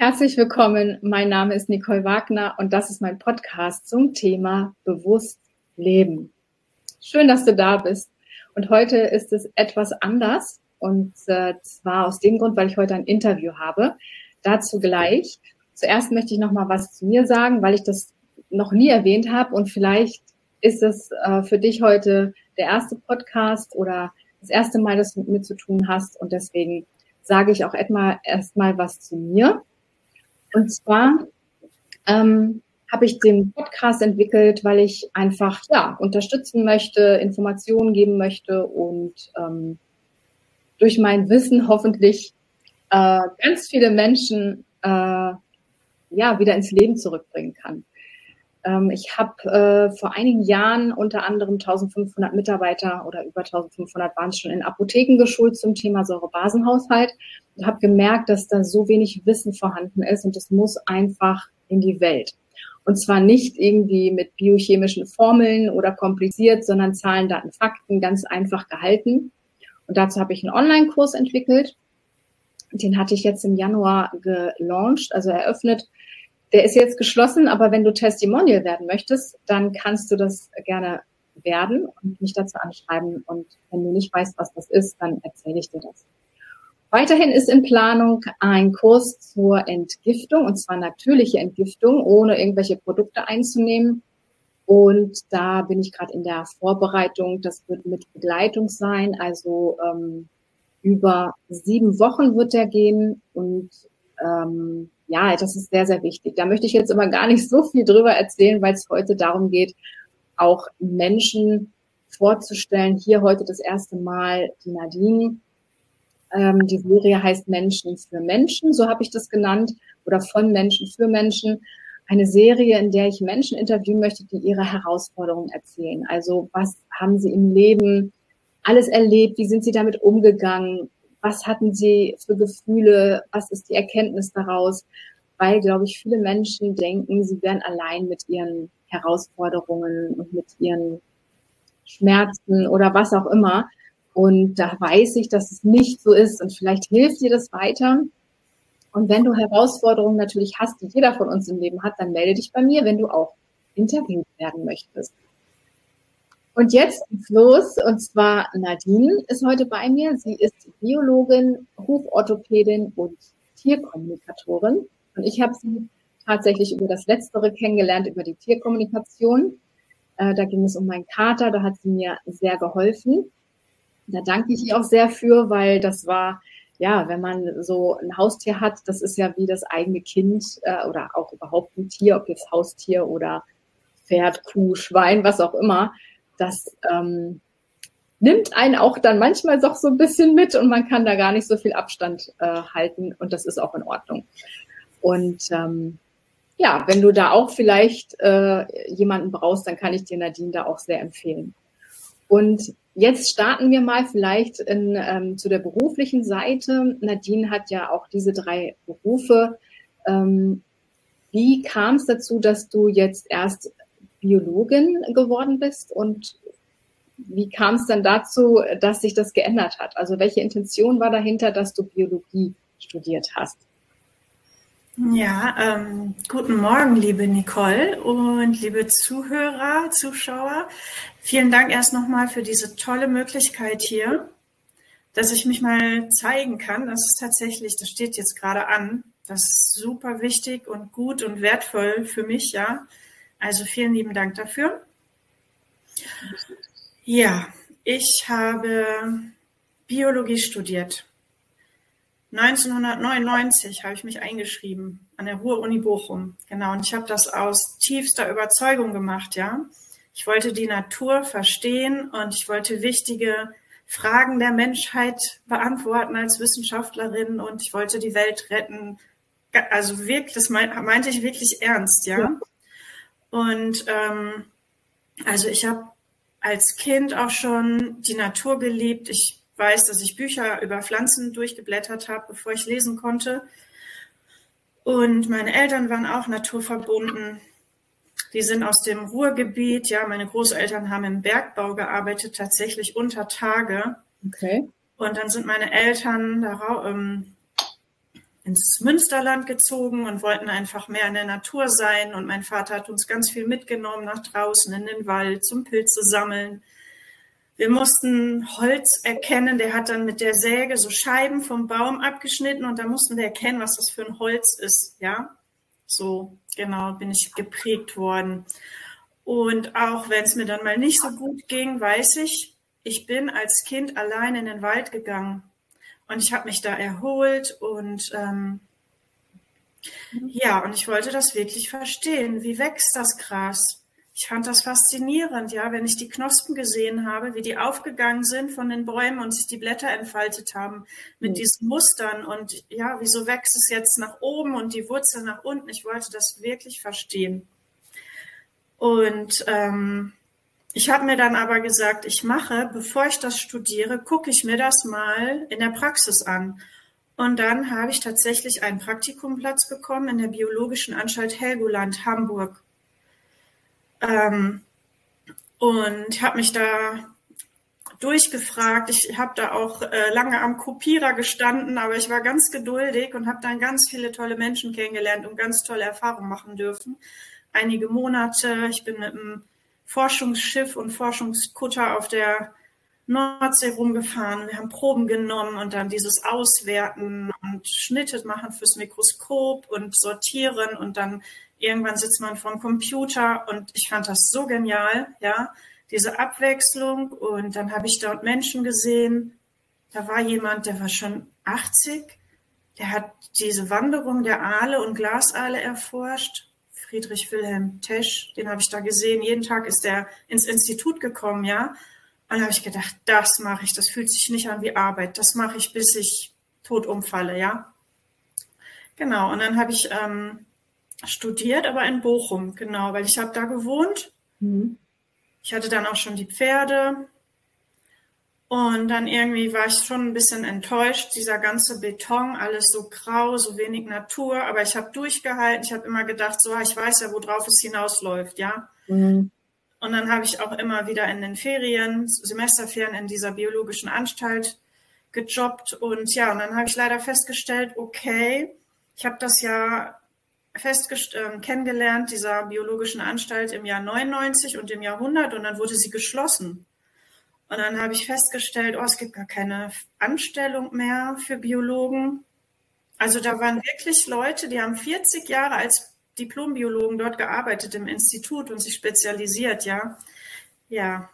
Herzlich willkommen. Mein Name ist Nicole Wagner und das ist mein Podcast zum Thema Bewusst Leben. Schön, dass du da bist. Und heute ist es etwas anders und äh, zwar aus dem Grund, weil ich heute ein Interview habe. Dazu gleich. Zuerst möchte ich noch mal was zu mir sagen, weil ich das noch nie erwähnt habe und vielleicht ist es äh, für dich heute der erste Podcast oder das erste Mal, dass du mit mir zu tun hast und deswegen sage ich auch erstmal erstmal was zu mir. Und zwar ähm, habe ich den Podcast entwickelt, weil ich einfach ja unterstützen möchte, Informationen geben möchte und ähm, durch mein Wissen hoffentlich äh, ganz viele Menschen äh, ja wieder ins Leben zurückbringen kann. Ähm, ich habe äh, vor einigen Jahren unter anderem 1500 Mitarbeiter oder über 1500 waren es schon in Apotheken geschult zum Thema Säurebasenhaushalt und habe gemerkt, dass da so wenig Wissen vorhanden ist und es muss einfach in die Welt. Und zwar nicht irgendwie mit biochemischen Formeln oder kompliziert, sondern Zahlen, Daten, Fakten, ganz einfach gehalten. Und dazu habe ich einen Online-Kurs entwickelt. Den hatte ich jetzt im Januar gelauncht, also eröffnet der ist jetzt geschlossen, aber wenn du Testimonial werden möchtest, dann kannst du das gerne werden und mich dazu anschreiben. Und wenn du nicht weißt, was das ist, dann erzähle ich dir das. Weiterhin ist in Planung ein Kurs zur Entgiftung, und zwar natürliche Entgiftung, ohne irgendwelche Produkte einzunehmen. Und da bin ich gerade in der Vorbereitung. Das wird mit Begleitung sein. Also ähm, über sieben Wochen wird der gehen. Und ähm, ja, das ist sehr, sehr wichtig. Da möchte ich jetzt immer gar nicht so viel drüber erzählen, weil es heute darum geht, auch Menschen vorzustellen. Hier heute das erste Mal die Nadine. Ähm, die Serie heißt Menschen für Menschen, so habe ich das genannt, oder von Menschen für Menschen. Eine Serie, in der ich Menschen interviewen möchte, die ihre Herausforderungen erzählen. Also was haben sie im Leben alles erlebt? Wie sind sie damit umgegangen? Was hatten sie für Gefühle, was ist die Erkenntnis daraus, weil, glaube ich, viele Menschen denken, sie wären allein mit ihren Herausforderungen und mit ihren Schmerzen oder was auch immer. Und da weiß ich, dass es nicht so ist und vielleicht hilft dir das weiter. Und wenn du Herausforderungen natürlich hast, die jeder von uns im Leben hat, dann melde dich bei mir, wenn du auch interviewt werden möchtest. Und jetzt geht's los. Und zwar Nadine ist heute bei mir. Sie ist Biologin, Huforthopädin und Tierkommunikatorin. Und ich habe sie tatsächlich über das Letztere kennengelernt, über die Tierkommunikation. Äh, da ging es um meinen Kater. Da hat sie mir sehr geholfen. Da danke ich ihr auch sehr für, weil das war, ja, wenn man so ein Haustier hat, das ist ja wie das eigene Kind äh, oder auch überhaupt ein Tier, ob jetzt Haustier oder Pferd, Kuh, Schwein, was auch immer das ähm, nimmt einen auch dann manchmal doch so ein bisschen mit und man kann da gar nicht so viel Abstand äh, halten und das ist auch in Ordnung. Und ähm, ja, wenn du da auch vielleicht äh, jemanden brauchst, dann kann ich dir Nadine da auch sehr empfehlen. Und jetzt starten wir mal vielleicht in, ähm, zu der beruflichen Seite. Nadine hat ja auch diese drei Berufe. Ähm, wie kam es dazu, dass du jetzt erst Biologin geworden bist und wie kam es dann dazu, dass sich das geändert hat? Also welche Intention war dahinter, dass du Biologie studiert hast? Ja, ähm, guten Morgen, liebe Nicole und liebe Zuhörer, Zuschauer. Vielen Dank erst nochmal für diese tolle Möglichkeit hier, dass ich mich mal zeigen kann. Das ist tatsächlich, das steht jetzt gerade an. Das ist super wichtig und gut und wertvoll für mich, ja. Also vielen lieben Dank dafür. Ja, ich habe Biologie studiert. 1999 habe ich mich eingeschrieben an der Ruhr-Uni Bochum. Genau, und ich habe das aus tiefster Überzeugung gemacht, ja. Ich wollte die Natur verstehen und ich wollte wichtige Fragen der Menschheit beantworten als Wissenschaftlerin und ich wollte die Welt retten. Also wirklich, das meinte ich wirklich ernst, ja. ja. Und ähm, also ich habe als Kind auch schon die Natur geliebt. Ich weiß, dass ich Bücher über Pflanzen durchgeblättert habe, bevor ich lesen konnte. Und meine Eltern waren auch naturverbunden. Die sind aus dem Ruhrgebiet. Ja, meine Großeltern haben im Bergbau gearbeitet, tatsächlich unter Tage. Okay. Und dann sind meine Eltern darauf, ähm, ins Münsterland gezogen und wollten einfach mehr in der Natur sein. Und mein Vater hat uns ganz viel mitgenommen nach draußen in den Wald zum Pilze sammeln. Wir mussten Holz erkennen. Der hat dann mit der Säge so Scheiben vom Baum abgeschnitten und da mussten wir erkennen, was das für ein Holz ist. Ja, so genau bin ich geprägt worden. Und auch wenn es mir dann mal nicht so gut ging, weiß ich, ich bin als Kind allein in den Wald gegangen und ich habe mich da erholt und ähm, ja, und ich wollte das wirklich verstehen. Wie wächst das Gras? Ich fand das faszinierend, ja, wenn ich die Knospen gesehen habe, wie die aufgegangen sind von den Bäumen und sich die Blätter entfaltet haben mit mhm. diesen Mustern und ja, wieso wächst es jetzt nach oben und die Wurzel nach unten? Ich wollte das wirklich verstehen. Und ähm, ich habe mir dann aber gesagt, ich mache, bevor ich das studiere, gucke ich mir das mal in der Praxis an. Und dann habe ich tatsächlich einen Praktikumplatz bekommen in der Biologischen Anstalt Helgoland, Hamburg. Ähm, und habe mich da durchgefragt. Ich habe da auch äh, lange am Kopierer gestanden, aber ich war ganz geduldig und habe dann ganz viele tolle Menschen kennengelernt und ganz tolle Erfahrungen machen dürfen. Einige Monate. Ich bin mit einem Forschungsschiff und Forschungskutter auf der Nordsee rumgefahren. Wir haben Proben genommen und dann dieses Auswerten und Schnitte machen fürs Mikroskop und sortieren und dann irgendwann sitzt man vor dem Computer und ich fand das so genial, ja, diese Abwechslung und dann habe ich dort Menschen gesehen. Da war jemand, der war schon 80, der hat diese Wanderung der Aale und Glasaale erforscht Friedrich Wilhelm Tesch, den habe ich da gesehen. Jeden Tag ist er ins Institut gekommen, ja. Und da habe ich gedacht, das mache ich. Das fühlt sich nicht an wie Arbeit. Das mache ich, bis ich tot umfalle, ja. Genau. Und dann habe ich ähm, studiert, aber in Bochum, genau, weil ich habe da gewohnt. Mhm. Ich hatte dann auch schon die Pferde. Und dann irgendwie war ich schon ein bisschen enttäuscht, dieser ganze Beton, alles so grau, so wenig Natur. Aber ich habe durchgehalten. Ich habe immer gedacht, so, ich weiß ja, worauf es hinausläuft, ja. Mhm. Und dann habe ich auch immer wieder in den Ferien, Semesterferien in dieser biologischen Anstalt gejobbt. Und ja, und dann habe ich leider festgestellt, okay, ich habe das ja festgest äh, kennengelernt, dieser biologischen Anstalt im Jahr 99 und im Jahr 100 und dann wurde sie geschlossen. Und dann habe ich festgestellt, oh, es gibt gar keine Anstellung mehr für Biologen. Also da waren wirklich Leute, die haben 40 Jahre als Diplombiologen dort gearbeitet im Institut und sich spezialisiert, ja. Ja.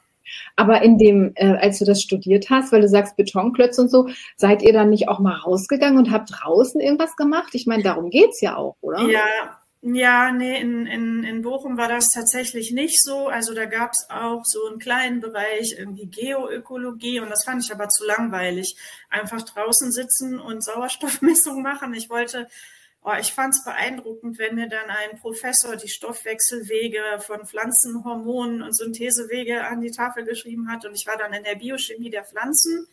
Aber in dem, äh, als du das studiert hast, weil du sagst Betonklötze und so, seid ihr dann nicht auch mal rausgegangen und habt draußen irgendwas gemacht? Ich meine, darum geht's ja auch, oder? Ja, ja, nee, in, in, in Bochum war das tatsächlich nicht so. Also da gab es auch so einen kleinen Bereich irgendwie Geoökologie und das fand ich aber zu langweilig. Einfach draußen sitzen und Sauerstoffmessung machen. Ich wollte, oh, ich fand es beeindruckend, wenn mir dann ein Professor die Stoffwechselwege von Pflanzenhormonen und Synthesewege an die Tafel geschrieben hat und ich war dann in der Biochemie der Pflanzen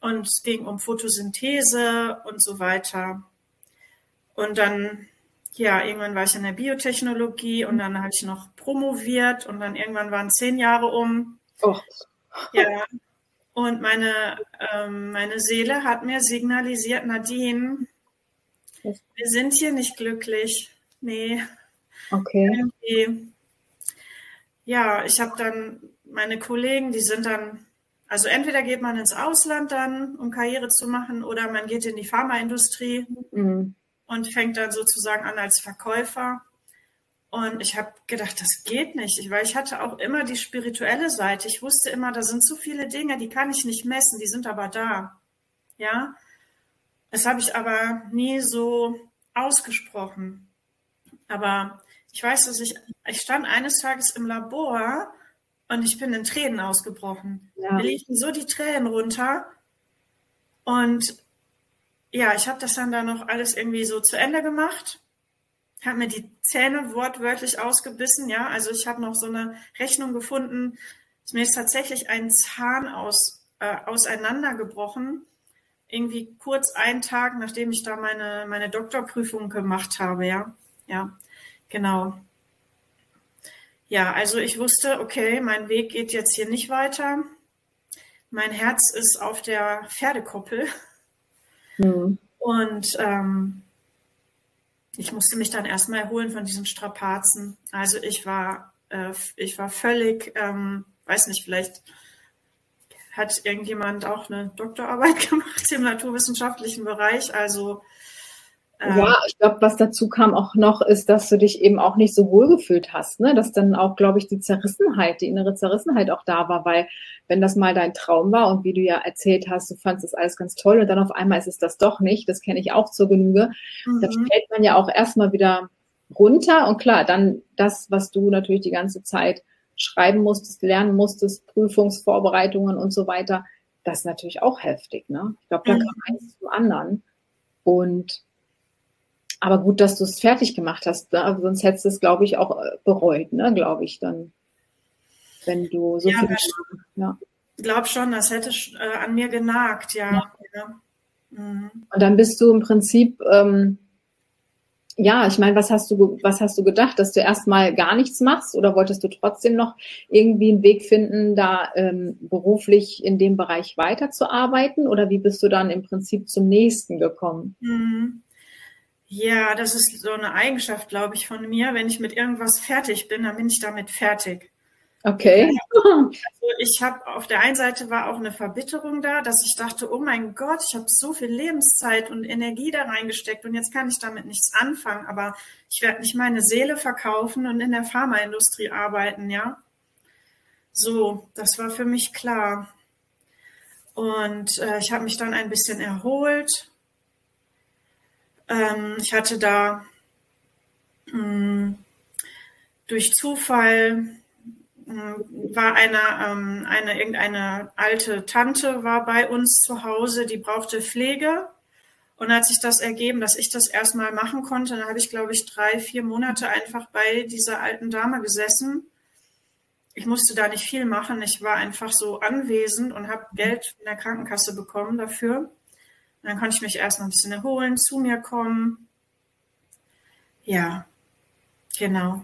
und es ging um Photosynthese und so weiter. Und dann ja, irgendwann war ich in der Biotechnologie und dann habe ich noch promoviert und dann irgendwann waren zehn Jahre um. Oh. Ja. Und meine, ähm, meine Seele hat mir signalisiert, Nadine, wir sind hier nicht glücklich. Nee. Okay. Irgendwie. Ja, ich habe dann meine Kollegen, die sind dann, also entweder geht man ins Ausland dann, um Karriere zu machen, oder man geht in die Pharmaindustrie. Mhm und fängt dann sozusagen an als Verkäufer. Und ich habe gedacht, das geht nicht, weil ich hatte auch immer die spirituelle Seite. Ich wusste immer, da sind so viele Dinge, die kann ich nicht messen, die sind aber da. Ja, das habe ich aber nie so ausgesprochen. Aber ich weiß, dass ich, ich stand eines Tages im Labor und ich bin in Tränen ausgebrochen. Ja. Mir liefen so die Tränen runter. Und ja, ich habe das dann da noch alles irgendwie so zu Ende gemacht, habe mir die Zähne wortwörtlich ausgebissen, ja, also ich habe noch so eine Rechnung gefunden, mir ist tatsächlich ein Zahn aus, äh, auseinandergebrochen, irgendwie kurz einen Tag, nachdem ich da meine, meine Doktorprüfung gemacht habe, ja, ja, genau. Ja, also ich wusste, okay, mein Weg geht jetzt hier nicht weiter. Mein Herz ist auf der Pferdekoppel. Mhm. Und ähm, ich musste mich dann erstmal erholen von diesen Strapazen. Also ich war, äh, ich war völlig, ähm, weiß nicht, vielleicht hat irgendjemand auch eine Doktorarbeit gemacht im naturwissenschaftlichen Bereich. Also ja, ich glaube, was dazu kam auch noch, ist, dass du dich eben auch nicht so wohl gefühlt hast, ne? Dass dann auch, glaube ich, die Zerrissenheit, die innere Zerrissenheit auch da war, weil wenn das mal dein Traum war und wie du ja erzählt hast, du fandest das alles ganz toll und dann auf einmal ist es das doch nicht, das kenne ich auch zur Genüge, mhm. da fällt man ja auch erstmal wieder runter und klar, dann das, was du natürlich die ganze Zeit schreiben musstest, lernen musstest, Prüfungsvorbereitungen und so weiter, das ist natürlich auch heftig, ne? Ich glaube, da mhm. kam eins zum anderen und aber gut, dass du es fertig gemacht hast, ne? sonst hättest du es, glaube ich, auch äh, bereut, ne? glaube ich, dann, wenn du so ja, viel. Ja. Ich glaube schon, das hätte äh, an mir genagt, ja. ja. ja. Mhm. Und dann bist du im Prinzip, ähm, ja, ich meine, was hast du, was hast du gedacht, dass du erstmal gar nichts machst oder wolltest du trotzdem noch irgendwie einen Weg finden, da ähm, beruflich in dem Bereich weiterzuarbeiten oder wie bist du dann im Prinzip zum nächsten gekommen? Mhm. Ja, das ist so eine Eigenschaft, glaube ich, von mir. Wenn ich mit irgendwas fertig bin, dann bin ich damit fertig. Okay. Also ich habe auf der einen Seite war auch eine Verbitterung da, dass ich dachte, oh mein Gott, ich habe so viel Lebenszeit und Energie da reingesteckt und jetzt kann ich damit nichts anfangen. Aber ich werde nicht meine Seele verkaufen und in der Pharmaindustrie arbeiten, ja. So, das war für mich klar. Und äh, ich habe mich dann ein bisschen erholt, ähm, ich hatte da mh, hm, durch Zufall mh, hm, war eine, ähm, eine, irgendeine alte Tante war bei uns zu Hause, die brauchte Pflege. Und hat sich das ergeben, dass ich das erstmal machen konnte, dann habe ich, glaube ich, drei, vier Monate einfach bei dieser alten Dame gesessen. Ich musste da nicht viel machen. Ich war einfach so anwesend und habe Geld in der Krankenkasse bekommen dafür. Und dann konnte ich mich erst noch ein bisschen erholen, zu mir kommen. Ja, genau.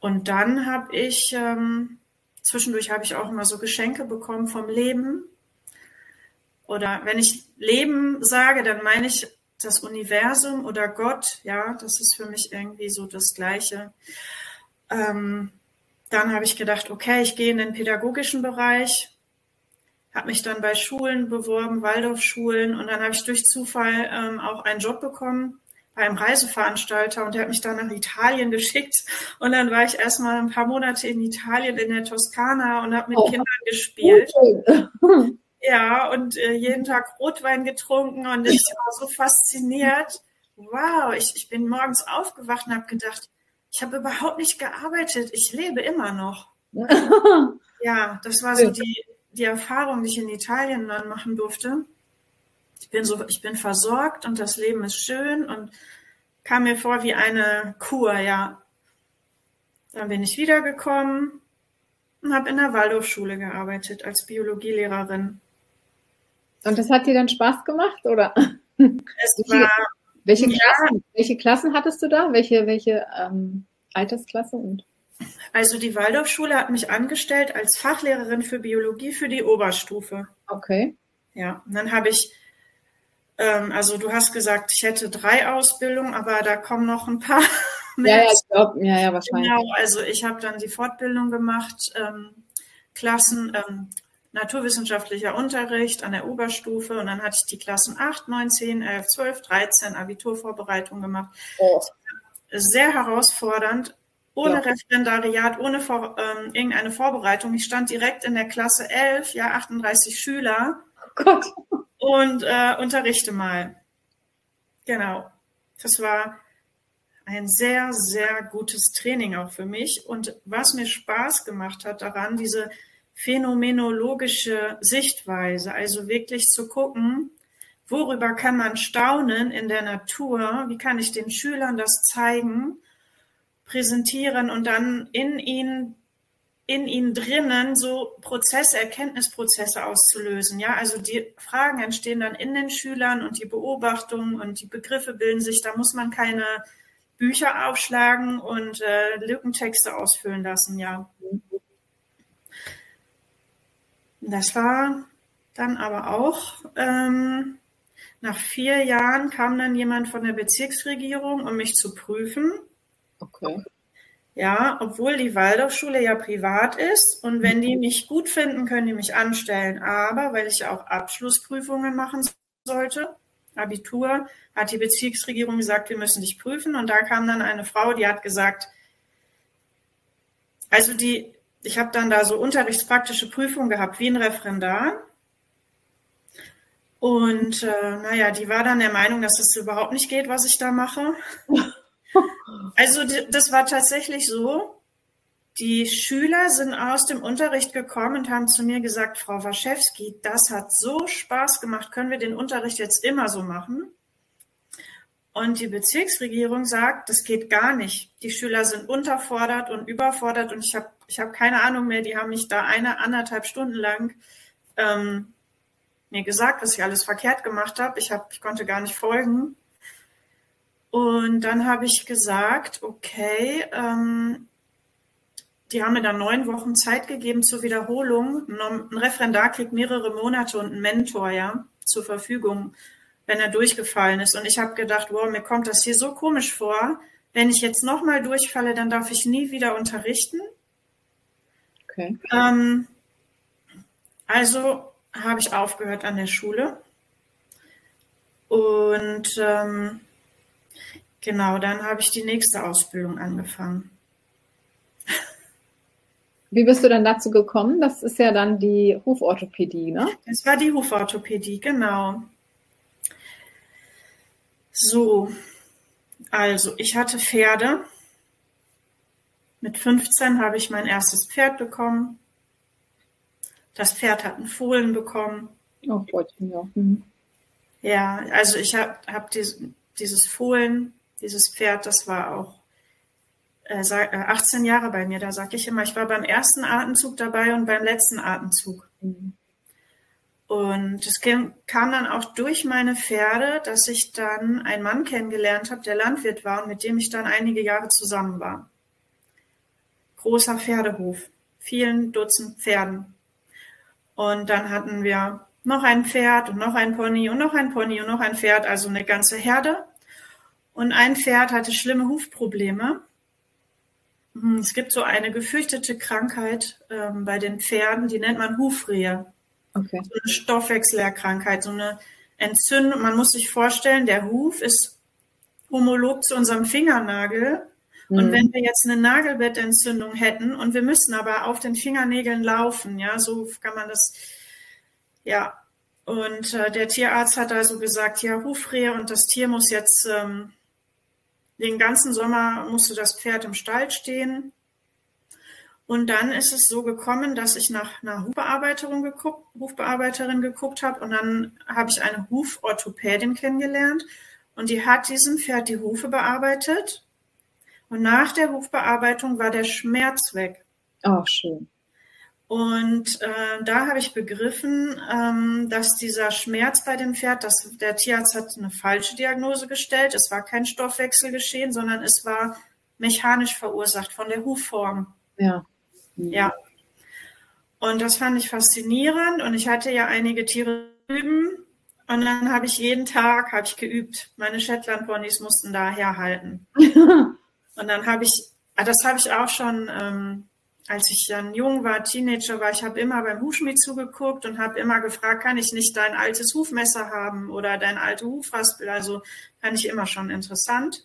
Und dann habe ich, ähm, zwischendurch habe ich auch immer so Geschenke bekommen vom Leben. Oder wenn ich Leben sage, dann meine ich das Universum oder Gott. Ja, das ist für mich irgendwie so das Gleiche. Ähm, dann habe ich gedacht, okay, ich gehe in den pädagogischen Bereich habe mich dann bei Schulen beworben, Waldorfschulen und dann habe ich durch Zufall ähm, auch einen Job bekommen bei einem Reiseveranstalter und der hat mich dann nach Italien geschickt und dann war ich erstmal ein paar Monate in Italien in der Toskana und habe mit oh. Kindern gespielt. Okay. Ja, und äh, jeden Tag Rotwein getrunken und ich war so fasziniert. Wow, ich, ich bin morgens aufgewacht und habe gedacht, ich habe überhaupt nicht gearbeitet, ich lebe immer noch. ja, das war so die, die Erfahrung, die ich in Italien dann machen durfte. Ich bin so, ich bin versorgt und das Leben ist schön und kam mir vor wie eine Kur, ja. Dann bin ich wiedergekommen und habe in der Waldorfschule gearbeitet als Biologielehrerin. Und das hat dir dann Spaß gemacht, oder? Es war, welche, Klassen, ja. welche Klassen hattest du da? Welche, welche ähm, Altersklasse und? Also die Waldorfschule hat mich angestellt als Fachlehrerin für Biologie für die Oberstufe. Okay. Ja, und dann habe ich, ähm, also du hast gesagt, ich hätte drei Ausbildungen, aber da kommen noch ein paar mehr. Ja, ja, ich glaube, ja, ja, wahrscheinlich. Genau, also ich habe dann die Fortbildung gemacht, ähm, Klassen, ähm, naturwissenschaftlicher Unterricht an der Oberstufe und dann hatte ich die Klassen 8, 9, 10, 11, 12, 13 Abiturvorbereitung gemacht. Oh. Sehr herausfordernd, ohne ja. Referendariat, ohne vor, ähm, irgendeine Vorbereitung. Ich stand direkt in der Klasse 11, ja, 38 Schüler. Oh Gott. Und äh, unterrichte mal. Genau. Das war ein sehr, sehr gutes Training auch für mich. Und was mir Spaß gemacht hat daran, diese phänomenologische Sichtweise, also wirklich zu gucken, worüber kann man staunen in der Natur, wie kann ich den Schülern das zeigen präsentieren und dann in ihnen in ihnen drinnen so Prozesse, Erkenntnisprozesse auszulösen. Ja, also die Fragen entstehen dann in den Schülern und die Beobachtungen und die Begriffe bilden sich. Da muss man keine Bücher aufschlagen und äh, Lückentexte ausfüllen lassen. Ja, das war dann aber auch ähm, nach vier Jahren kam dann jemand von der Bezirksregierung, um mich zu prüfen. Okay. Ja, obwohl die Waldorfschule ja privat ist und wenn die mich gut finden, können die mich anstellen. Aber weil ich auch Abschlussprüfungen machen sollte, Abitur, hat die Bezirksregierung gesagt, wir müssen dich prüfen. Und da kam dann eine Frau, die hat gesagt, also die, ich habe dann da so unterrichtspraktische Prüfungen gehabt, wie ein Referendar. Und äh, naja, die war dann der Meinung, dass das überhaupt nicht geht, was ich da mache. Also das war tatsächlich so. Die Schüler sind aus dem Unterricht gekommen und haben zu mir gesagt, Frau Waschewski, das hat so Spaß gemacht, können wir den Unterricht jetzt immer so machen? Und die Bezirksregierung sagt, das geht gar nicht. Die Schüler sind unterfordert und überfordert und ich habe ich hab keine Ahnung mehr, die haben mich da eine, anderthalb Stunden lang ähm, mir gesagt, was ich alles verkehrt gemacht habe. Ich, hab, ich konnte gar nicht folgen. Und dann habe ich gesagt, okay, ähm, die haben mir dann neun Wochen Zeit gegeben zur Wiederholung. Ein Referendar kriegt mehrere Monate und ein Mentor ja zur Verfügung, wenn er durchgefallen ist. Und ich habe gedacht, wow, mir kommt das hier so komisch vor. Wenn ich jetzt nochmal durchfalle, dann darf ich nie wieder unterrichten. Okay. Ähm, also habe ich aufgehört an der Schule. Und ähm, Genau, dann habe ich die nächste Ausbildung angefangen. Wie bist du dann dazu gekommen? Das ist ja dann die Huforthopädie, ne? Das war die Huforthopädie, genau. So, also ich hatte Pferde. Mit 15 habe ich mein erstes Pferd bekommen. Das Pferd hat einen Fohlen bekommen. Oh, Freundchen, ja. Mhm. Ja, also ich habe hab dies, dieses Fohlen dieses Pferd, das war auch äh, 18 äh, Jahre bei mir. Da sage ich immer, ich war beim ersten Atemzug dabei und beim letzten Atemzug. Mhm. Und es kam, kam dann auch durch meine Pferde, dass ich dann einen Mann kennengelernt habe, der Landwirt war und mit dem ich dann einige Jahre zusammen war. Großer Pferdehof, vielen Dutzend Pferden. Und dann hatten wir noch ein Pferd und noch ein Pony und noch ein Pony und noch ein Pferd, also eine ganze Herde. Und ein Pferd hatte schlimme Hufprobleme. Hm, es gibt so eine gefürchtete Krankheit ähm, bei den Pferden, die nennt man Hufrehe. Okay. So eine Stoffwechselerkrankheit, so eine Entzündung. Man muss sich vorstellen, der Huf ist homolog zu unserem Fingernagel. Mhm. Und wenn wir jetzt eine Nagelbettentzündung hätten und wir müssen aber auf den Fingernägeln laufen, ja, so kann man das, ja. Und äh, der Tierarzt hat also gesagt, ja, Hufrehe und das Tier muss jetzt ähm, den ganzen Sommer musste das Pferd im Stall stehen. Und dann ist es so gekommen, dass ich nach einer Hufbearbeiterin geguckt, Hufbearbeiterin geguckt habe und dann habe ich eine Huforthopädin kennengelernt und die hat diesem Pferd die Hufe bearbeitet. Und nach der Hufbearbeitung war der Schmerz weg. Oh, schön. Und äh, da habe ich begriffen, ähm, dass dieser Schmerz bei dem Pferd, dass der Tierarzt hat eine falsche Diagnose gestellt. Es war kein Stoffwechsel geschehen, sondern es war mechanisch verursacht von der Hufform. Ja. Mhm. Ja. Und das fand ich faszinierend. Und ich hatte ja einige Tiere üben. Und dann habe ich jeden Tag habe ich geübt. Meine Shetland-Ponys mussten da herhalten. und dann habe ich, ah, das habe ich auch schon. Ähm, als ich dann jung war, Teenager war, ich habe immer beim Hufschmied zugeguckt und habe immer gefragt, kann ich nicht dein altes Hufmesser haben oder dein alte Hufraspel? Also fand ich immer schon interessant.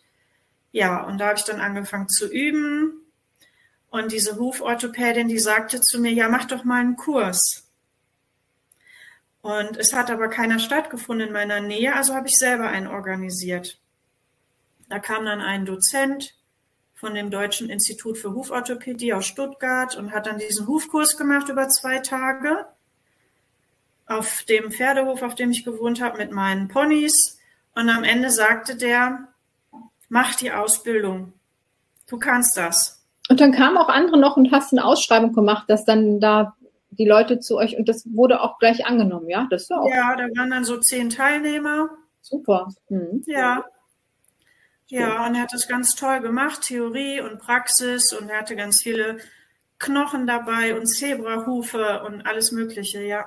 Ja, und da habe ich dann angefangen zu üben. Und diese Huforthopädin, die sagte zu mir, ja, mach doch mal einen Kurs. Und es hat aber keiner stattgefunden in meiner Nähe, also habe ich selber einen organisiert. Da kam dann ein Dozent, von dem Deutschen Institut für Huforthopädie aus Stuttgart und hat dann diesen Hufkurs gemacht über zwei Tage auf dem Pferdehof, auf dem ich gewohnt habe, mit meinen Ponys. Und am Ende sagte der, mach die Ausbildung. Du kannst das. Und dann kamen auch andere noch und hast eine Ausschreibung gemacht, dass dann da die Leute zu euch und das wurde auch gleich angenommen, ja? Das war auch ja, da waren dann so zehn Teilnehmer. Super. Mhm. Ja. Ja, und er hat das ganz toll gemacht, Theorie und Praxis und er hatte ganz viele Knochen dabei und Zebrahufe und alles Mögliche, ja.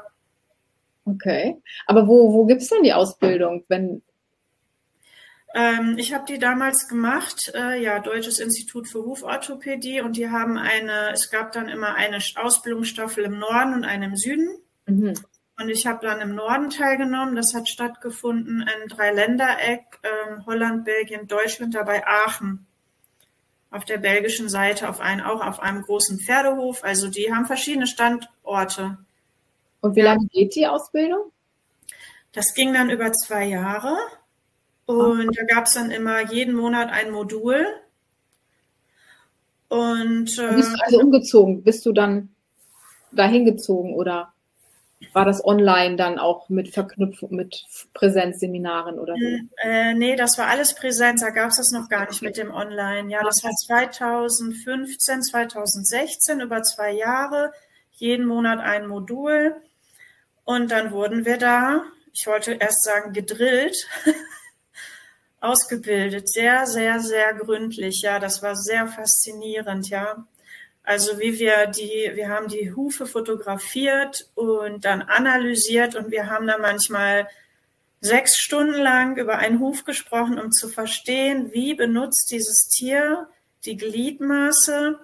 Okay. Aber wo, wo gibt es denn die Ausbildung, wenn, ähm, ich habe die damals gemacht, äh, ja, Deutsches Institut für Huforthopädie und die haben eine, es gab dann immer eine Ausbildungsstaffel im Norden und eine im Süden. Mhm. Und ich habe dann im Norden teilgenommen. Das hat stattgefunden in Dreiländereck, äh, Holland, Belgien, Deutschland, dabei Aachen. Auf der belgischen Seite auf ein, auch auf einem großen Pferdehof. Also die haben verschiedene Standorte. Und wie lange geht die Ausbildung? Das ging dann über zwei Jahre. Und da gab es dann immer jeden Monat ein Modul. Und äh, bist du also umgezogen? Bist du dann dahin gezogen oder war das online dann auch mit Verknüpfung mit Präsenzseminaren oder so? Äh, nee, das war alles Präsenz, da gab es das noch gar nicht mit dem Online. Ja, das war 2015, 2016 über zwei Jahre, jeden Monat ein Modul. Und dann wurden wir da, ich wollte erst sagen, gedrillt. ausgebildet, sehr, sehr, sehr gründlich. Ja, das war sehr faszinierend. Ja, also wie wir die, wir haben die Hufe fotografiert und dann analysiert und wir haben da manchmal sechs Stunden lang über einen Huf gesprochen, um zu verstehen, wie benutzt dieses Tier die Gliedmaße,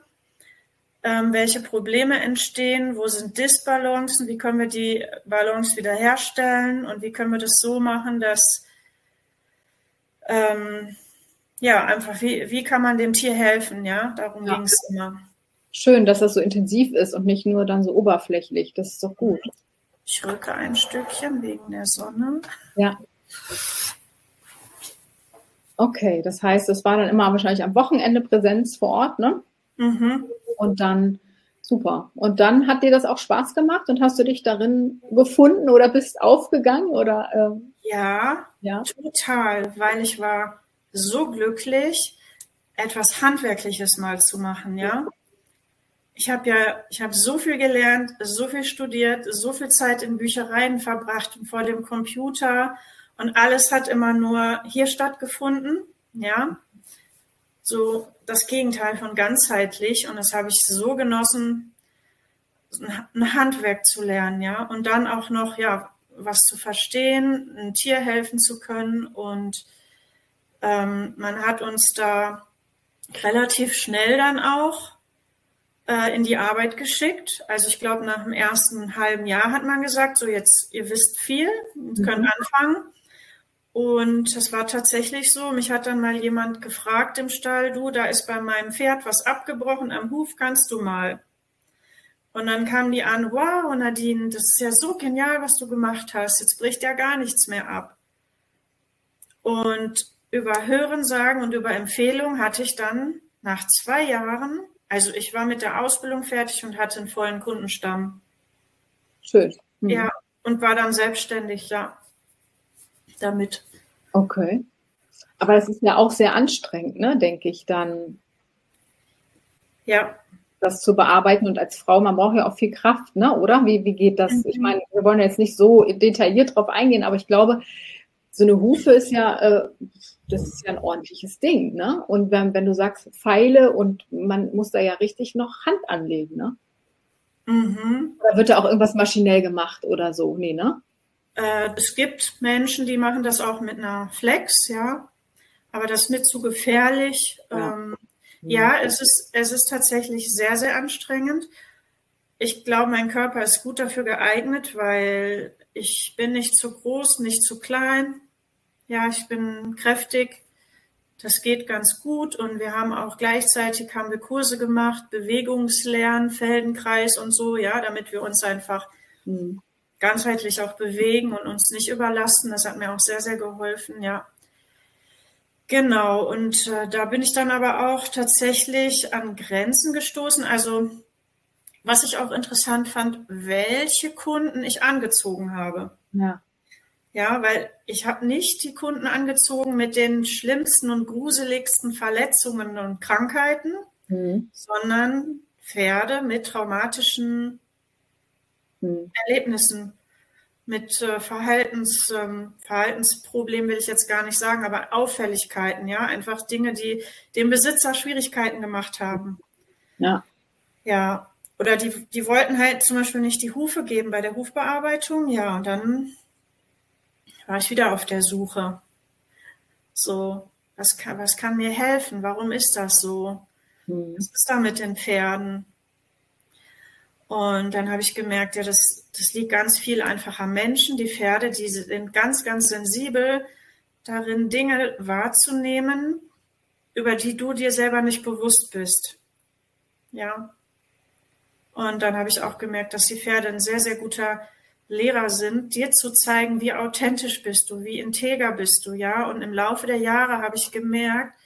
ähm, welche Probleme entstehen, wo sind Disbalancen, wie können wir die Balance wiederherstellen und wie können wir das so machen, dass ähm, ja, einfach, wie, wie kann man dem Tier helfen, ja, darum ja. ging es immer. Schön, dass das so intensiv ist und nicht nur dann so oberflächlich, das ist doch gut. Ich rücke ein Stückchen wegen der Sonne. Ja. Okay, das heißt, es war dann immer wahrscheinlich am Wochenende Präsenz vor Ort, ne? Mhm. Und dann super. Und dann hat dir das auch Spaß gemacht und hast du dich darin gefunden oder bist aufgegangen oder? Ähm ja, ja, total, weil ich war so glücklich, etwas Handwerkliches mal zu machen, ja. Ich habe ja, ich habe so viel gelernt, so viel studiert, so viel Zeit in Büchereien verbracht und vor dem Computer und alles hat immer nur hier stattgefunden, ja. So das Gegenteil von ganzheitlich und das habe ich so genossen, ein Handwerk zu lernen, ja, und dann auch noch, ja, was zu verstehen, ein Tier helfen zu können. Und ähm, man hat uns da relativ schnell dann auch äh, in die Arbeit geschickt. Also ich glaube, nach dem ersten halben Jahr hat man gesagt, so jetzt, ihr wisst viel, ihr könnt mhm. anfangen. Und das war tatsächlich so. Mich hat dann mal jemand gefragt im Stall, du, da ist bei meinem Pferd was abgebrochen am Huf, kannst du mal? Und dann kamen die an, wow, Nadine, das ist ja so genial, was du gemacht hast. Jetzt bricht ja gar nichts mehr ab. Und über Hörensagen und über Empfehlung hatte ich dann nach zwei Jahren, also ich war mit der Ausbildung fertig und hatte einen vollen Kundenstamm. Schön. Mhm. Ja, und war dann selbstständig, ja, damit. Okay. Aber das ist ja auch sehr anstrengend, ne, denke ich dann. Ja das zu bearbeiten und als Frau, man braucht ja auch viel Kraft, ne? oder? Wie, wie geht das? Mhm. Ich meine, wir wollen jetzt nicht so detailliert drauf eingehen, aber ich glaube, so eine Hufe ist ja, äh, das ist ja ein ordentliches Ding, ne? Und wenn, wenn du sagst Pfeile und man muss da ja richtig noch Hand anlegen, ne? Mhm. Oder wird da auch irgendwas maschinell gemacht oder so? Nee, ne? Äh, es gibt Menschen, die machen das auch mit einer Flex, ja. Aber das ist mir zu gefährlich. Ja. Ähm, ja, es ist, es ist tatsächlich sehr, sehr anstrengend. Ich glaube, mein Körper ist gut dafür geeignet, weil ich bin nicht zu groß, nicht zu klein. Ja, ich bin kräftig. Das geht ganz gut und wir haben auch gleichzeitig haben wir Kurse gemacht, Bewegungslernen, Feldenkreis und so, ja, damit wir uns einfach mhm. ganzheitlich auch bewegen und uns nicht überlasten. Das hat mir auch sehr, sehr geholfen, ja. Genau, und äh, da bin ich dann aber auch tatsächlich an Grenzen gestoßen. Also was ich auch interessant fand, welche Kunden ich angezogen habe. Ja. Ja, weil ich habe nicht die Kunden angezogen mit den schlimmsten und gruseligsten Verletzungen und Krankheiten, mhm. sondern Pferde mit traumatischen mhm. Erlebnissen mit äh, Verhaltens, ähm, Verhaltensproblemen will ich jetzt gar nicht sagen, aber Auffälligkeiten, ja, einfach Dinge, die dem Besitzer Schwierigkeiten gemacht haben. Ja. Ja. oder die, die wollten halt zum Beispiel nicht die Hufe geben bei der Hufbearbeitung. Ja, und dann war ich wieder auf der Suche. So, was kann, was kann mir helfen? Warum ist das so? Hm. Was ist da mit den Pferden? Und dann habe ich gemerkt, ja, das, das liegt ganz viel einfach am Menschen. Die Pferde, die sind ganz, ganz sensibel darin, Dinge wahrzunehmen, über die du dir selber nicht bewusst bist. Ja. Und dann habe ich auch gemerkt, dass die Pferde ein sehr, sehr guter Lehrer sind, dir zu zeigen, wie authentisch bist du, wie integer bist du, ja. Und im Laufe der Jahre habe ich gemerkt,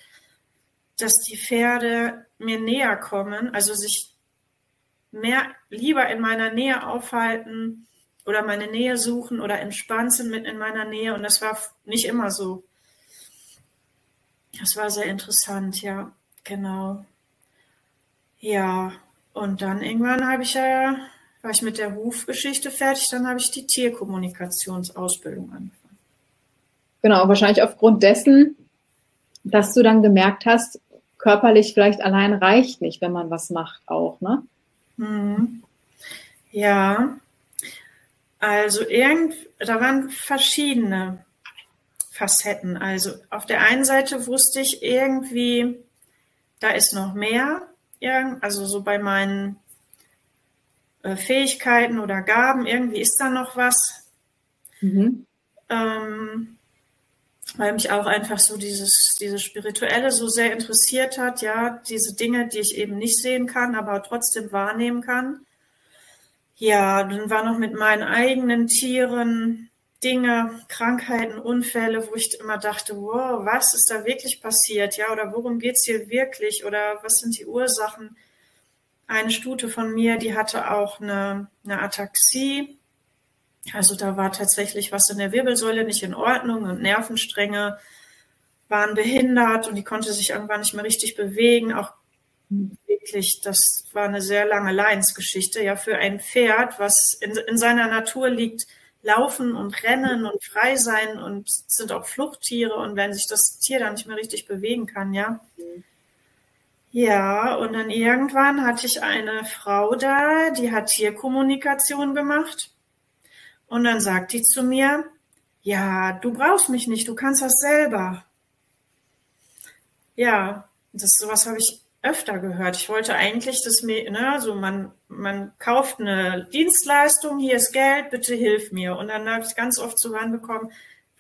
dass die Pferde mir näher kommen, also sich mehr lieber in meiner Nähe aufhalten oder meine Nähe suchen oder entspannt sind mit in meiner Nähe. Und das war nicht immer so. Das war sehr interessant, ja, genau. Ja, und dann irgendwann habe ich ja, war ich mit der Hufgeschichte fertig, dann habe ich die Tierkommunikationsausbildung angefangen. Genau, wahrscheinlich aufgrund dessen, dass du dann gemerkt hast, körperlich vielleicht allein reicht nicht, wenn man was macht auch, ne? Mhm. Ja, also irgend, da waren verschiedene Facetten. Also auf der einen Seite wusste ich irgendwie, da ist noch mehr, also so bei meinen Fähigkeiten oder Gaben, irgendwie ist da noch was. Mhm. Ähm, weil mich auch einfach so dieses, dieses Spirituelle so sehr interessiert hat, ja, diese Dinge, die ich eben nicht sehen kann, aber trotzdem wahrnehmen kann. Ja, dann war noch mit meinen eigenen Tieren Dinge, Krankheiten, Unfälle, wo ich immer dachte, wow, was ist da wirklich passiert, ja, oder worum geht's hier wirklich, oder was sind die Ursachen? Eine Stute von mir, die hatte auch eine, eine Ataxie, also da war tatsächlich was in der Wirbelsäule nicht in Ordnung und Nervenstränge waren behindert und die konnte sich irgendwann nicht mehr richtig bewegen. Auch wirklich, das war eine sehr lange Leidensgeschichte. Ja, für ein Pferd, was in, in seiner Natur liegt, laufen und rennen und frei sein und sind auch Fluchttiere und wenn sich das Tier dann nicht mehr richtig bewegen kann, ja. Ja, und dann irgendwann hatte ich eine Frau da, die hat Tierkommunikation gemacht und dann sagt die zu mir, ja, du brauchst mich nicht, du kannst das selber. Ja, das sowas habe ich öfter gehört. Ich wollte eigentlich, dass mir, ne, also man, man kauft eine Dienstleistung, hier ist Geld, bitte hilf mir. Und dann habe ich ganz oft zu hören bekommen,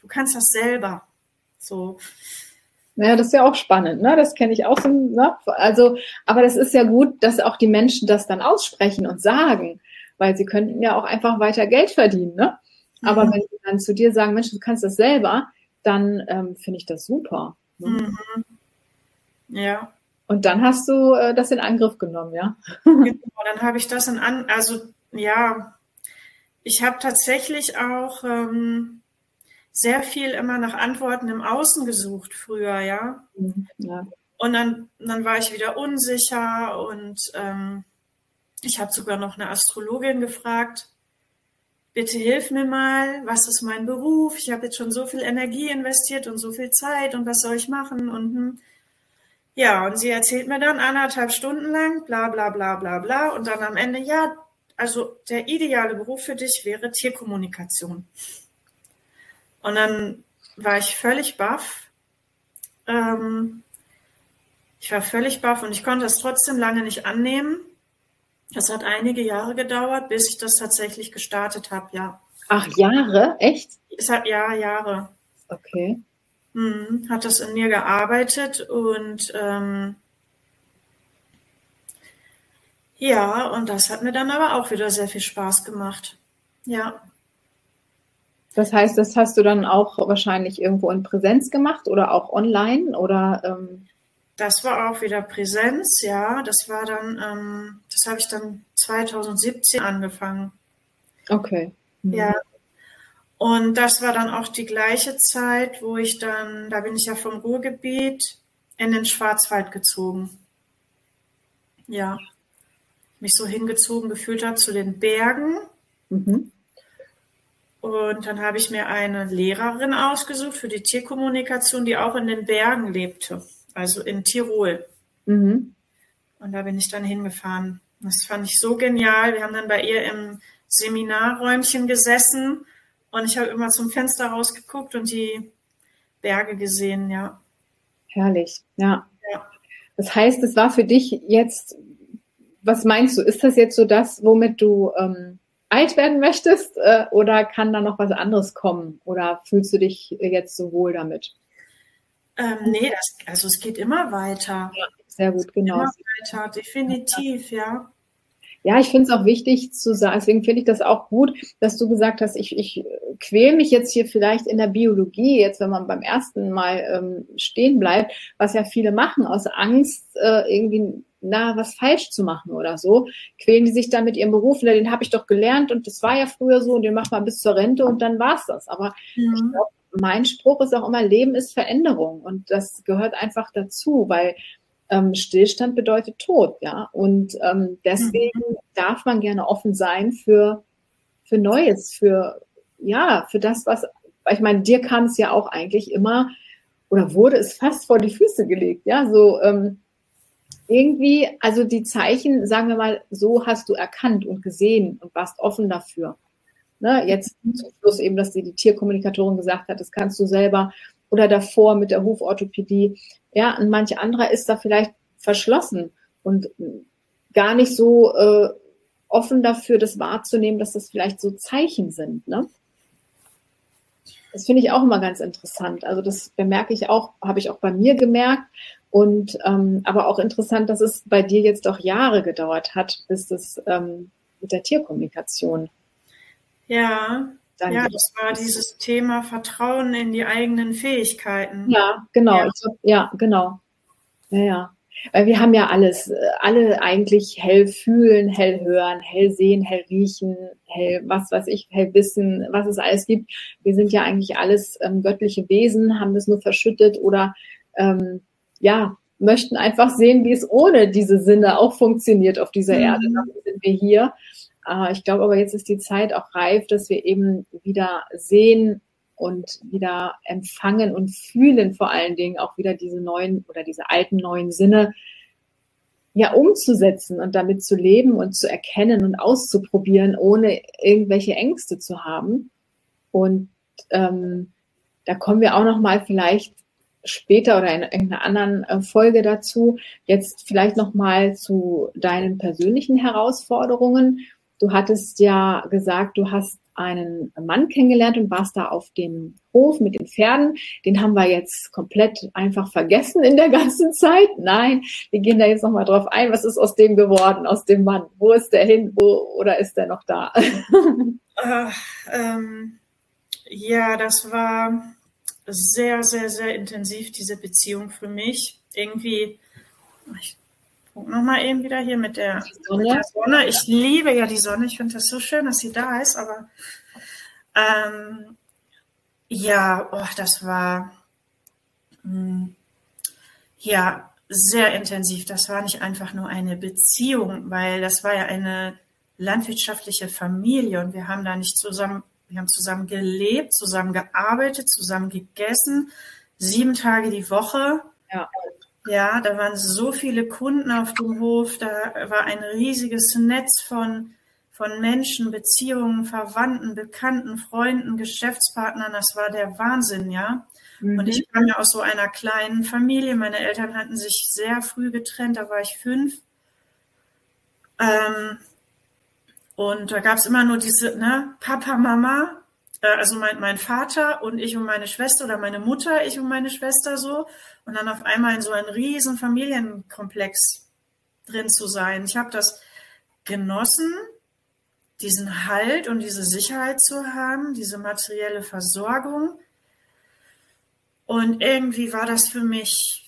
du kannst das selber. So. Ja, das ist ja auch spannend, ne? Das kenne ich auch so, ne? Also, aber das ist ja gut, dass auch die Menschen das dann aussprechen und sagen weil sie könnten ja auch einfach weiter Geld verdienen. Ne? Aber mhm. wenn sie dann zu dir sagen, Mensch, du kannst das selber, dann ähm, finde ich das super. Ne? Mhm. Ja. Und dann hast du äh, das in Angriff genommen, ja? genau, dann habe ich das in an, also ja, ich habe tatsächlich auch ähm, sehr viel immer nach Antworten im Außen gesucht früher, ja. Ja. Und dann, dann war ich wieder unsicher und ähm, ich habe sogar noch eine Astrologin gefragt, bitte hilf mir mal, was ist mein Beruf? Ich habe jetzt schon so viel Energie investiert und so viel Zeit und was soll ich machen? Und hm. ja, und sie erzählt mir dann anderthalb Stunden lang, bla bla bla bla bla, und dann am Ende, ja, also der ideale Beruf für dich wäre Tierkommunikation. Und dann war ich völlig baff. Ähm, ich war völlig baff und ich konnte es trotzdem lange nicht annehmen. Das hat einige Jahre gedauert, bis ich das tatsächlich gestartet habe, ja. Ach, Jahre? Echt? Es hat ja Jahre. Okay. Hm, hat das in mir gearbeitet und ähm, ja, und das hat mir dann aber auch wieder sehr viel Spaß gemacht. Ja. Das heißt, das hast du dann auch wahrscheinlich irgendwo in Präsenz gemacht oder auch online oder? Ähm das war auch wieder Präsenz, ja. Das war dann, ähm, das habe ich dann 2017 angefangen. Okay. Mhm. Ja. Und das war dann auch die gleiche Zeit, wo ich dann, da bin ich ja vom Ruhrgebiet in den Schwarzwald gezogen. Ja. Mich so hingezogen gefühlt habe zu den Bergen. Mhm. Und dann habe ich mir eine Lehrerin ausgesucht für die Tierkommunikation, die auch in den Bergen lebte also in Tirol. Mhm. Und da bin ich dann hingefahren. Das fand ich so genial. Wir haben dann bei ihr im Seminarräumchen gesessen und ich habe immer zum Fenster rausgeguckt und die Berge gesehen, ja. Herrlich, ja. ja. Das heißt, es war für dich jetzt, was meinst du, ist das jetzt so das, womit du ähm, alt werden möchtest äh, oder kann da noch was anderes kommen oder fühlst du dich jetzt so wohl damit? Ähm, nee, das, also es geht immer weiter. Ja, sehr gut, genau. Immer weiter, definitiv, ja. Ja, ich finde es auch wichtig zu sagen, deswegen finde ich das auch gut, dass du gesagt hast, ich, ich quäle mich jetzt hier vielleicht in der Biologie, jetzt wenn man beim ersten Mal ähm, stehen bleibt, was ja viele machen, aus Angst, äh, irgendwie na, was falsch zu machen oder so, quälen die sich dann mit ihrem Beruf, na, den habe ich doch gelernt und das war ja früher so und den macht man bis zur Rente und dann war's das. Aber mhm. ich glaube, mein Spruch ist auch immer, Leben ist Veränderung und das gehört einfach dazu, weil ähm, Stillstand bedeutet Tod, ja. Und ähm, deswegen mhm. darf man gerne offen sein für, für Neues, für, ja, für das, was, ich meine, dir kam es ja auch eigentlich immer, oder wurde es fast vor die Füße gelegt, ja, so, ähm, irgendwie, also die Zeichen, sagen wir mal, so hast du erkannt und gesehen und warst offen dafür. Ne, jetzt zum Schluss eben, dass dir die Tierkommunikatorin gesagt hat, das kannst du selber oder davor mit der Huforthopädie. Ja, und manche anderer ist da vielleicht verschlossen und gar nicht so äh, offen dafür, das wahrzunehmen, dass das vielleicht so Zeichen sind. Ne? Das finde ich auch immer ganz interessant. Also das bemerke ich auch, habe ich auch bei mir gemerkt. Und ähm, aber auch interessant, dass es bei dir jetzt auch Jahre gedauert hat, bis das ähm, mit der Tierkommunikation. Ja, dann ja, das war dieses Thema Vertrauen in die eigenen Fähigkeiten. Ja, genau. Ja, ja genau. Ja, ja. Weil wir haben ja alles, alle eigentlich hell fühlen, hell hören, hell sehen, hell riechen, hell, was weiß ich, hell wissen, was es alles gibt. Wir sind ja eigentlich alles ähm, göttliche Wesen, haben das nur verschüttet oder ähm, ja, möchten einfach sehen, wie es ohne diese Sinne auch funktioniert auf dieser mhm. Erde. Dafür sind wir hier. Äh, ich glaube aber, jetzt ist die Zeit auch reif, dass wir eben wieder sehen und wieder empfangen und fühlen vor allen Dingen auch wieder diese neuen oder diese alten neuen Sinne ja umzusetzen und damit zu leben und zu erkennen und auszuprobieren, ohne irgendwelche Ängste zu haben. Und ähm, da kommen wir auch noch mal vielleicht später oder in irgendeiner anderen äh, Folge dazu. Jetzt vielleicht noch mal zu deinen persönlichen Herausforderungen Du hattest ja gesagt, du hast einen Mann kennengelernt und warst da auf dem Hof mit den Pferden. Den haben wir jetzt komplett einfach vergessen in der ganzen Zeit. Nein, wir gehen da jetzt nochmal drauf ein. Was ist aus dem geworden, aus dem Mann? Wo ist der hin? Wo, oder ist der noch da? äh, ähm, ja, das war sehr, sehr, sehr intensiv, diese Beziehung für mich. Irgendwie, ich guck nochmal eben wieder hier mit der, mit der, Sonne. Ich liebe ja die Sonne. Ich finde das so schön, dass sie da ist, aber ähm, ja, oh, das war mh, hm, ja sehr intensiv. Das war nicht einfach nur eine Beziehung, weil das war ja eine landwirtschaftliche Familie und wir haben da nicht zusammen, wir haben zusammen gelebt, zusammen gearbeitet, zusammen gegessen, sieben Tage die Woche. Ja. Ja, da waren so viele Kunden auf dem Hof, da war ein riesiges Netz von, von Menschen, Beziehungen, Verwandten, Bekannten, Freunden, Geschäftspartnern. Das war der Wahnsinn, ja. Mhm. Und ich kam ja aus so einer kleinen Familie. Meine Eltern hatten sich sehr früh getrennt, da war ich fünf. Ähm, und da gab es immer nur diese, ne, Papa, Mama, also mein, mein Vater und ich und meine Schwester oder meine Mutter, ich und meine Schwester so. Und dann auf einmal in so einem riesen Familienkomplex drin zu sein. Ich habe das genossen, diesen Halt und diese Sicherheit zu haben, diese materielle Versorgung. Und irgendwie war das für mich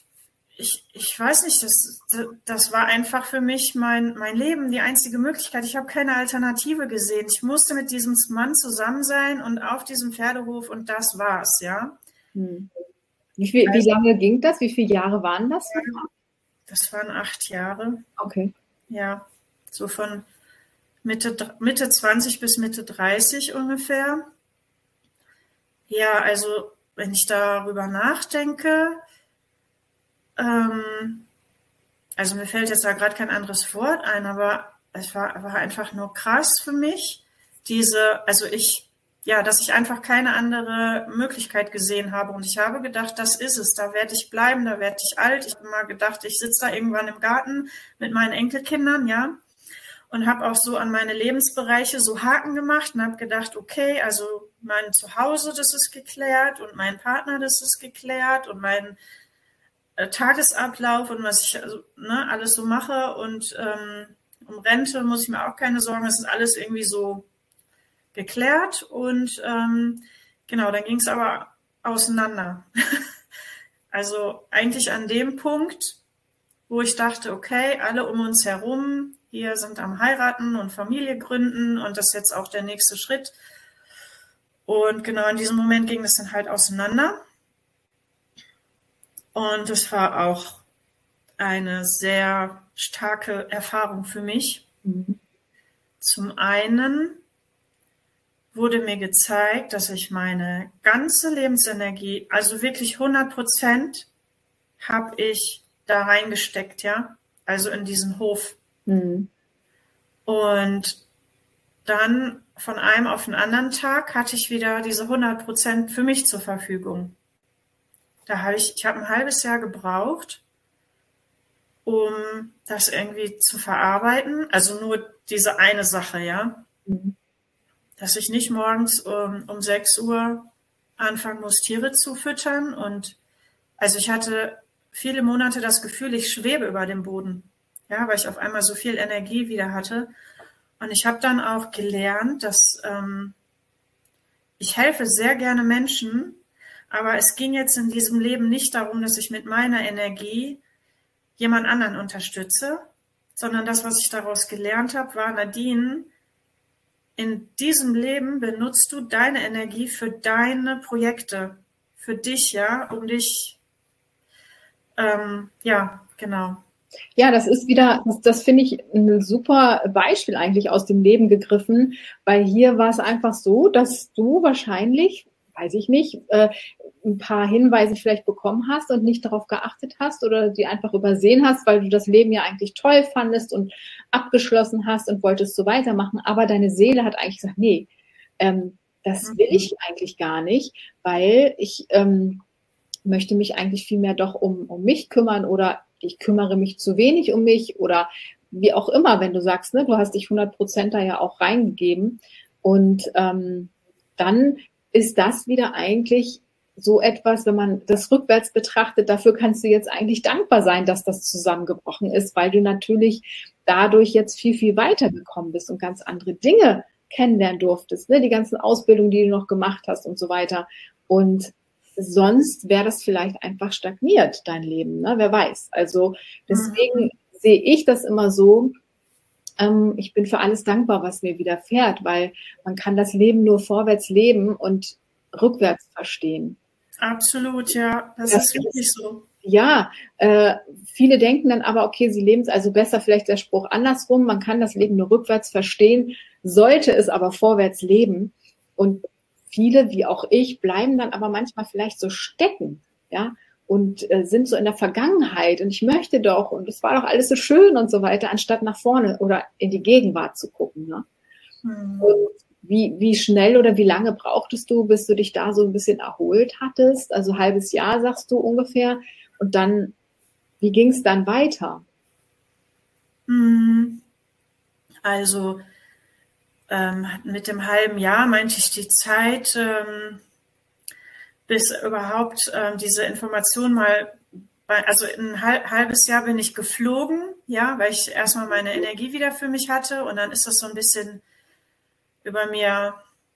ich, ich weiß nicht, das, das war einfach für mich mein, mein Leben, die einzige Möglichkeit. Ich habe keine Alternative gesehen. Ich musste mit diesem Mann zusammen sein und auf diesem Pferdehof und das war's, ja. Hm. Wie, viel, also, wie lange ging das? Wie viele Jahre waren das? Das waren acht Jahre. Okay. Ja, so von Mitte, Mitte 20 bis Mitte 30 ungefähr. Ja, also wenn ich darüber nachdenke, ähm, also mir fällt jetzt da gerade kein anderes Wort ein, aber es war, war einfach nur krass für mich, diese, also ich, ja, dass ich einfach keine andere Möglichkeit gesehen habe. Und ich habe gedacht, das ist es, da werde ich bleiben, da werde ich alt. Ich habe mal gedacht, ich sitze da irgendwann im Garten mit meinen Enkelkindern, ja, und habe auch so an meine Lebensbereiche so Haken gemacht und habe gedacht, okay, also mein Zuhause, das ist geklärt und mein Partner, das ist geklärt und mein Tagesablauf und was ich also, ne, alles so mache und ähm, um Rente muss ich mir auch keine Sorgen, das ist alles irgendwie so geklärt und ähm, genau, dann ging es aber auseinander. also eigentlich an dem Punkt, wo ich dachte, okay, alle um uns herum hier sind am heiraten und Familie gründen und das ist jetzt auch der nächste Schritt. Und genau in diesem Moment ging das dann halt auseinander. Und es war auch eine sehr starke Erfahrung für mich. Mhm. Zum einen wurde mir gezeigt, dass ich meine ganze Lebensenergie, also wirklich 100 Prozent, habe ich da reingesteckt, ja, also in diesen Hof. Mhm. Und dann von einem auf den anderen Tag hatte ich wieder diese 100 Prozent für mich zur Verfügung. Da habe ich, ich habe ein halbes Jahr gebraucht, um das irgendwie zu verarbeiten. Also nur diese eine Sache, ja. Mhm. Dass ich nicht morgens um, um 6 Uhr anfangen muss, Tiere zu füttern. Und also ich hatte viele Monate das Gefühl, ich schwebe über dem Boden. Ja, weil ich auf einmal so viel Energie wieder hatte. Und ich habe dann auch gelernt, dass ähm, ich helfe sehr gerne Menschen, aber es ging jetzt in diesem Leben nicht darum, dass ich mit meiner Energie jemand anderen unterstütze, sondern das, was ich daraus gelernt habe, war, Nadine, in diesem Leben benutzt du deine Energie für deine Projekte, für dich, ja, um dich, ähm, ja, genau. Ja, das ist wieder, das, das finde ich ein super Beispiel eigentlich aus dem Leben gegriffen, weil hier war es einfach so, dass du wahrscheinlich, weiß ich nicht, äh, ein paar Hinweise vielleicht bekommen hast und nicht darauf geachtet hast oder die einfach übersehen hast, weil du das Leben ja eigentlich toll fandest und abgeschlossen hast und wolltest so weitermachen. Aber deine Seele hat eigentlich gesagt, nee, ähm, das will ich eigentlich gar nicht, weil ich ähm, möchte mich eigentlich viel mehr doch um, um mich kümmern oder ich kümmere mich zu wenig um mich oder wie auch immer, wenn du sagst, ne, du hast dich 100 Prozent da ja auch reingegeben und ähm, dann ist das wieder eigentlich so etwas, wenn man das rückwärts betrachtet, dafür kannst du jetzt eigentlich dankbar sein, dass das zusammengebrochen ist, weil du natürlich dadurch jetzt viel, viel weiter gekommen bist und ganz andere Dinge kennenlernen durftest, ne? die ganzen Ausbildungen, die du noch gemacht hast und so weiter. Und sonst wäre das vielleicht einfach stagniert, dein Leben, ne? wer weiß. Also deswegen mhm. sehe ich das immer so, ähm, ich bin für alles dankbar, was mir widerfährt, weil man kann das Leben nur vorwärts leben und rückwärts verstehen. Absolut, ja, das, das ist wirklich so. Ja, äh, viele denken dann aber, okay, sie leben es also besser, vielleicht der Spruch andersrum, man kann das Leben nur rückwärts verstehen, sollte es aber vorwärts leben. Und viele, wie auch ich, bleiben dann aber manchmal vielleicht so stecken, ja, und äh, sind so in der Vergangenheit und ich möchte doch und es war doch alles so schön und so weiter, anstatt nach vorne oder in die Gegenwart zu gucken. Ne? Mhm. Und wie, wie schnell oder wie lange brauchtest du, bis du dich da so ein bisschen erholt hattest? Also halbes Jahr, sagst du ungefähr. Und dann, wie ging es dann weiter? Hm. Also ähm, mit dem halben Jahr meinte ich die Zeit, ähm, bis überhaupt ähm, diese Information mal, bei, also ein halbes Jahr bin ich geflogen, ja, weil ich erstmal meine Energie wieder für mich hatte und dann ist das so ein bisschen über mir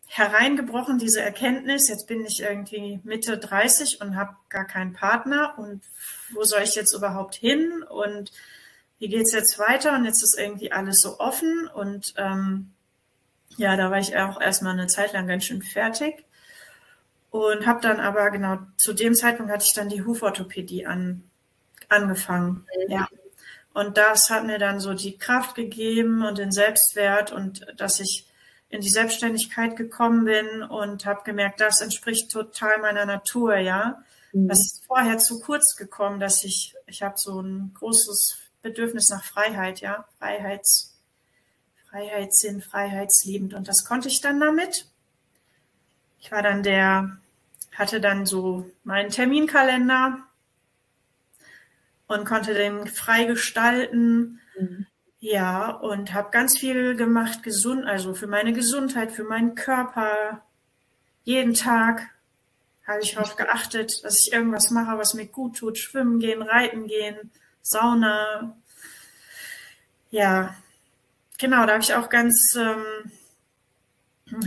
hereingebrochen, diese Erkenntnis. Jetzt bin ich irgendwie Mitte 30 und habe gar keinen Partner und wo soll ich jetzt überhaupt hin und wie geht's jetzt weiter? Und jetzt ist irgendwie alles so offen und ähm, ja, da war ich auch erstmal eine Zeit lang ganz schön fertig und habe dann aber genau zu dem Zeitpunkt hatte ich dann die Huforthopädie an, angefangen. Mhm. Ja. Und das hat mir dann so die Kraft gegeben und den Selbstwert und dass ich in die Selbstständigkeit gekommen bin und habe gemerkt, das entspricht total meiner Natur, ja. Mhm. Das ist vorher zu kurz gekommen, dass ich, ich habe so ein großes Bedürfnis nach Freiheit, ja, Freiheits, Freiheitssinn, freiheitsliebend. Und das konnte ich dann damit. Ich war dann der, hatte dann so meinen Terminkalender und konnte den frei gestalten. Mhm. Ja, und habe ganz viel gemacht, gesund, also für meine Gesundheit, für meinen Körper. Jeden Tag habe ich darauf geachtet, dass ich irgendwas mache, was mir gut tut. Schwimmen gehen, reiten gehen, Sauna. Ja, genau, da habe ich auch ganz, ähm,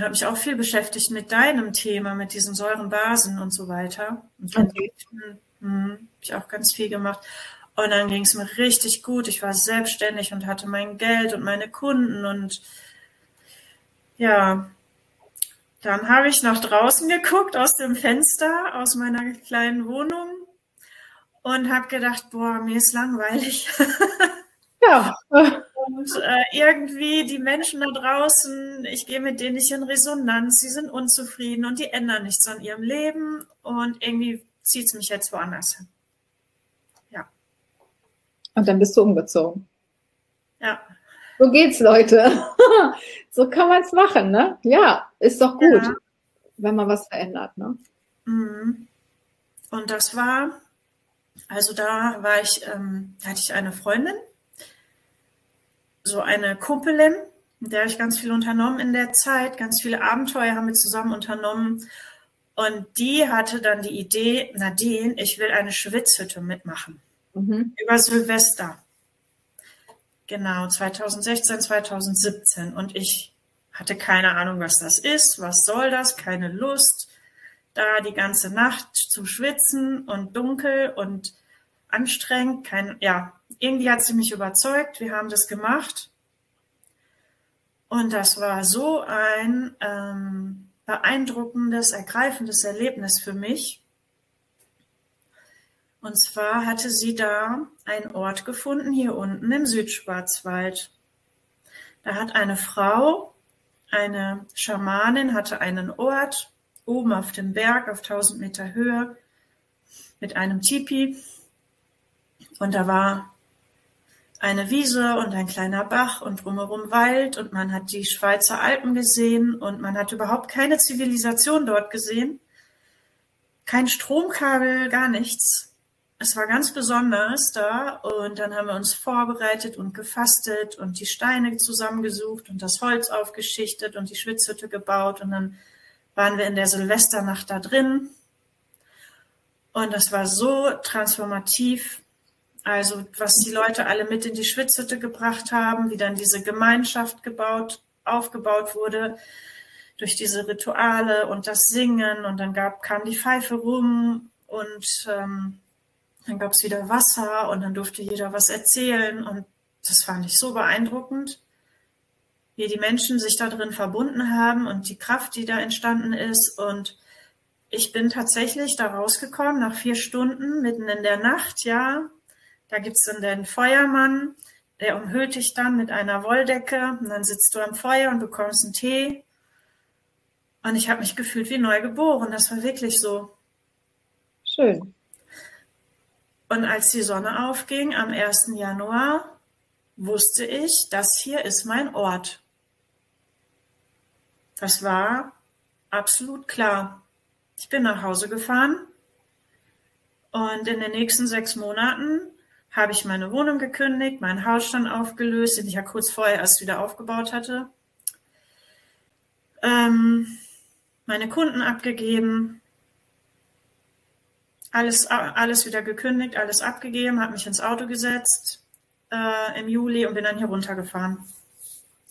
habe ich auch viel beschäftigt mit deinem Thema, mit diesen Säurenbasen und so weiter. Und okay. hm, habe ich auch ganz viel gemacht. Und dann ging es mir richtig gut. Ich war selbstständig und hatte mein Geld und meine Kunden und ja, dann habe ich nach draußen geguckt aus dem Fenster aus meiner kleinen Wohnung und habe gedacht, boah, mir ist langweilig. Ja. Und äh, irgendwie die Menschen da draußen, ich gehe mit denen nicht in Resonanz, sie sind unzufrieden und die ändern nichts an ihrem Leben und irgendwie zieht es mich jetzt woanders hin. Und dann bist du umgezogen. Ja. So geht's, Leute. so kann man es machen, ne? Ja, ist doch gut, ja. wenn man was verändert, ne? Mhm. Und das war, also da war ich, ähm, hatte ich eine Freundin, so eine Kumpelin, mit der ich ganz viel unternommen in der Zeit, ganz viele Abenteuer haben wir zusammen unternommen. Und die hatte dann die Idee, Nadine, ich will eine Schwitzhütte mitmachen. Mhm. Über Silvester. Genau, 2016, 2017. Und ich hatte keine Ahnung, was das ist, was soll das, keine Lust. Da die ganze Nacht zu schwitzen und dunkel und anstrengend. Kein, ja, irgendwie hat sie mich überzeugt. Wir haben das gemacht. Und das war so ein ähm, beeindruckendes, ergreifendes Erlebnis für mich. Und zwar hatte sie da einen Ort gefunden, hier unten im Südschwarzwald. Da hat eine Frau, eine Schamanin, hatte einen Ort oben auf dem Berg auf 1000 Meter Höhe mit einem Tipi. Und da war eine Wiese und ein kleiner Bach und drumherum Wald und man hat die Schweizer Alpen gesehen und man hat überhaupt keine Zivilisation dort gesehen. Kein Stromkabel, gar nichts es war ganz besonders da und dann haben wir uns vorbereitet und gefastet und die Steine zusammengesucht und das Holz aufgeschichtet und die Schwitzhütte gebaut und dann waren wir in der Silvesternacht da drin und das war so transformativ. Also was die Leute alle mit in die Schwitzhütte gebracht haben, wie dann diese Gemeinschaft gebaut, aufgebaut wurde durch diese Rituale und das Singen und dann gab, kam die Pfeife rum und ähm, dann gab es wieder Wasser und dann durfte jeder was erzählen. Und das fand ich so beeindruckend, wie die Menschen sich da drin verbunden haben und die Kraft, die da entstanden ist. Und ich bin tatsächlich da rausgekommen nach vier Stunden, mitten in der Nacht, ja. Da gibt es dann den Feuermann, der umhüllt dich dann mit einer Wolldecke und dann sitzt du am Feuer und bekommst einen Tee. Und ich habe mich gefühlt wie neu geboren. Das war wirklich so. Schön. Und als die Sonne aufging am 1. Januar, wusste ich, das hier ist mein Ort. Das war absolut klar. Ich bin nach Hause gefahren und in den nächsten sechs Monaten habe ich meine Wohnung gekündigt, meinen Hausstand aufgelöst, den ich ja kurz vorher erst wieder aufgebaut hatte, ähm, meine Kunden abgegeben, alles, alles wieder gekündigt, alles abgegeben, habe mich ins Auto gesetzt äh, im Juli und bin dann hier runtergefahren.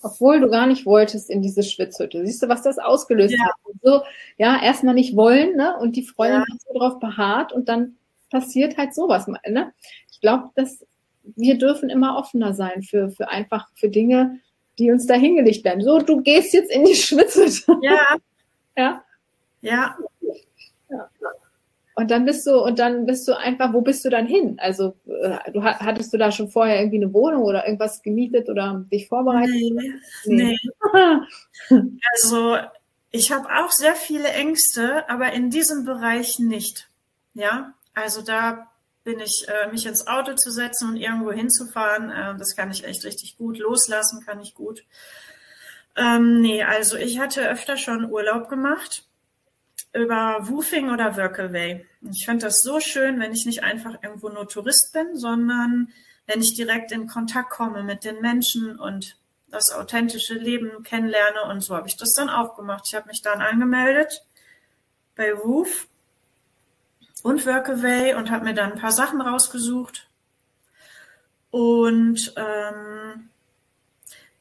Obwohl du gar nicht wolltest in diese Schwitzhütte. Siehst du, was das ausgelöst ja. hat? So, ja, erstmal nicht wollen, ne? Und die Freundin ja. hat so drauf beharrt und dann passiert halt sowas. Ne? Ich glaube, dass wir dürfen immer offener sein für, für einfach für Dinge, die uns da hingelegt werden. So, du gehst jetzt in die Schwitzhütte. Ja. ja. Ja. ja. Und dann bist du, und dann bist du einfach, wo bist du dann hin? Also, äh, du hattest du da schon vorher irgendwie eine Wohnung oder irgendwas gemietet oder dich vorbereitet? Nee. nee. nee. also, ich habe auch sehr viele Ängste, aber in diesem Bereich nicht. Ja, also da bin ich, äh, mich ins Auto zu setzen und irgendwo hinzufahren. Äh, das kann ich echt richtig gut. Loslassen kann ich gut. Ähm, nee, also ich hatte öfter schon Urlaub gemacht über Woofing oder Workaway. Ich finde das so schön, wenn ich nicht einfach irgendwo nur Tourist bin, sondern wenn ich direkt in Kontakt komme mit den Menschen und das authentische Leben kennenlerne. Und so habe ich das dann auch gemacht. Ich habe mich dann angemeldet bei Woof und Workaway und habe mir dann ein paar Sachen rausgesucht. Und ähm,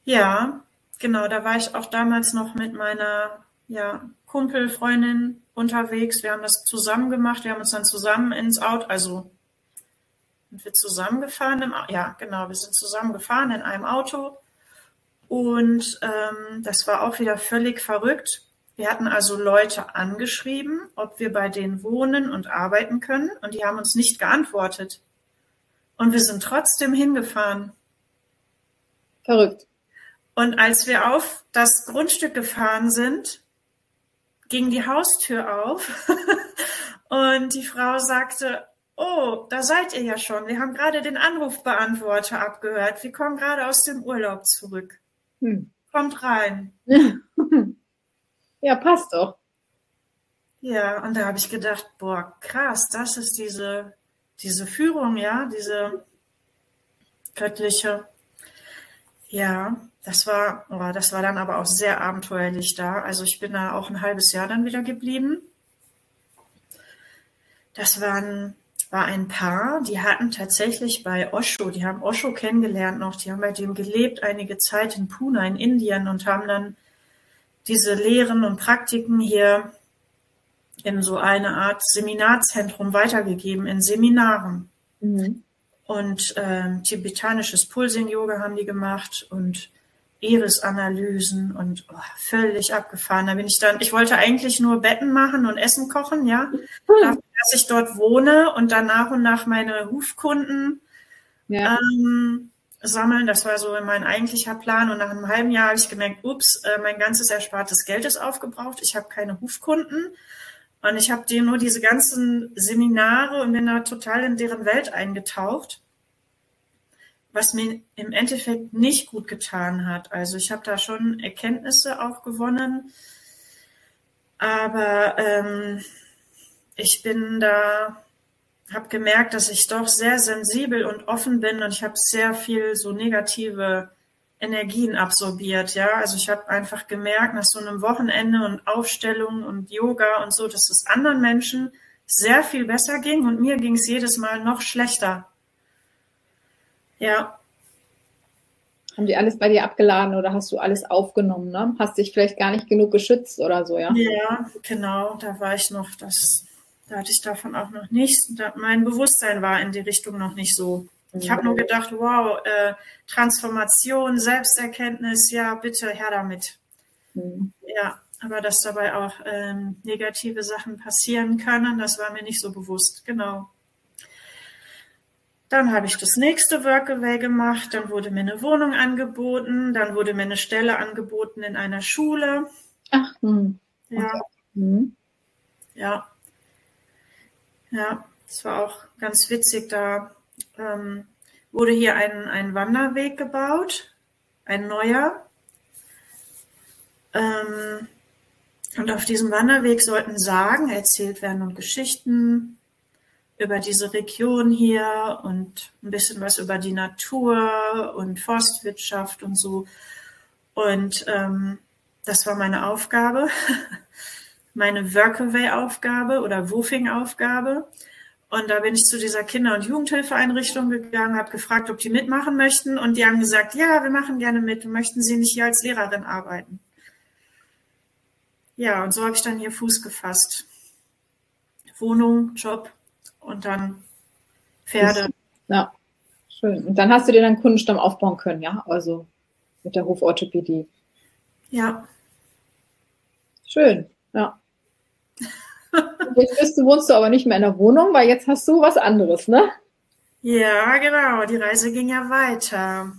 ja, genau, da war ich auch damals noch mit meiner ja, Kumpel, unterwegs. Wir haben das zusammen gemacht. Wir haben uns dann zusammen ins Auto, also sind wir zusammengefahren im, ja, genau, wir sind zusammengefahren in einem Auto. Und ähm, das war auch wieder völlig verrückt. Wir hatten also Leute angeschrieben, ob wir bei denen wohnen und arbeiten können. Und die haben uns nicht geantwortet. Und wir sind trotzdem hingefahren. Verrückt. Und als wir auf das Grundstück gefahren sind, ging die Haustür auf und die Frau sagte, oh, da seid ihr ja schon. Wir haben gerade den Anrufbeantworter abgehört. Wir kommen gerade aus dem Urlaub zurück. Hm. Kommt rein. ja, passt doch. Ja, und da habe ich gedacht, boah, krass, das ist diese, diese Führung, ja, diese göttliche. Ja, das war, oh, das war dann aber auch sehr abenteuerlich da. Also ich bin da auch ein halbes Jahr dann wieder geblieben. Das waren, war ein Paar, die hatten tatsächlich bei Osho, die haben Osho kennengelernt noch, die haben bei dem gelebt einige Zeit in Pune in Indien und haben dann diese Lehren und Praktiken hier in so eine Art Seminarzentrum weitergegeben, in Seminaren. Mhm. Und ähm, tibetanisches Pulsing-Yoga haben die gemacht und Iris-Analysen und oh, völlig abgefahren. Da bin ich dann, ich wollte eigentlich nur Betten machen und Essen kochen, ja, hm. dass ich dort wohne und dann nach und nach meine Hufkunden ja. ähm, sammeln. Das war so mein eigentlicher Plan. Und nach einem halben Jahr habe ich gemerkt, ups, äh, mein ganzes erspartes Geld ist aufgebraucht. Ich habe keine Hufkunden. Und ich habe dir nur diese ganzen Seminare und bin da total in deren Welt eingetaucht was mir im Endeffekt nicht gut getan hat. Also ich habe da schon Erkenntnisse auch gewonnen, aber ähm, ich bin da, habe gemerkt, dass ich doch sehr sensibel und offen bin und ich habe sehr viel so negative Energien absorbiert. Ja, also ich habe einfach gemerkt, nach so einem Wochenende und Aufstellung und Yoga und so, dass es anderen Menschen sehr viel besser ging und mir ging es jedes Mal noch schlechter. Ja. Haben die alles bei dir abgeladen oder hast du alles aufgenommen? Ne? Hast dich vielleicht gar nicht genug geschützt oder so, ja? Ja, genau. Da war ich noch, das, da hatte ich davon auch noch nichts. Mein Bewusstsein war in die Richtung noch nicht so. Ich habe nur gedacht, wow, äh, Transformation, Selbsterkenntnis, ja, bitte her damit. Mhm. Ja, aber dass dabei auch ähm, negative Sachen passieren können, das war mir nicht so bewusst. Genau. Dann habe ich das nächste Workaway gemacht, dann wurde mir eine Wohnung angeboten, dann wurde mir eine Stelle angeboten in einer Schule. Ach, hm. ja. Hm. Ja. Ja, es war auch ganz witzig, da ähm, wurde hier ein, ein Wanderweg gebaut, ein neuer. Ähm, und auf diesem Wanderweg sollten Sagen erzählt werden und Geschichten über diese Region hier und ein bisschen was über die Natur und Forstwirtschaft und so. Und ähm, das war meine Aufgabe, meine Workaway-Aufgabe oder Woofing-Aufgabe. Und da bin ich zu dieser Kinder- und Jugendhilfeeinrichtung gegangen, habe gefragt, ob die mitmachen möchten. Und die haben gesagt, ja, wir machen gerne mit. Möchten Sie nicht hier als Lehrerin arbeiten? Ja, und so habe ich dann hier Fuß gefasst. Wohnung, Job, und dann Pferde. Ja, schön. Und dann hast du dir dann Kundenstamm aufbauen können, ja? Also mit der Hoforthopädie. Ja. Schön, ja. Jetzt bist du, wohnst du aber nicht mehr in der Wohnung, weil jetzt hast du was anderes, ne? Ja, genau. Die Reise ging ja weiter.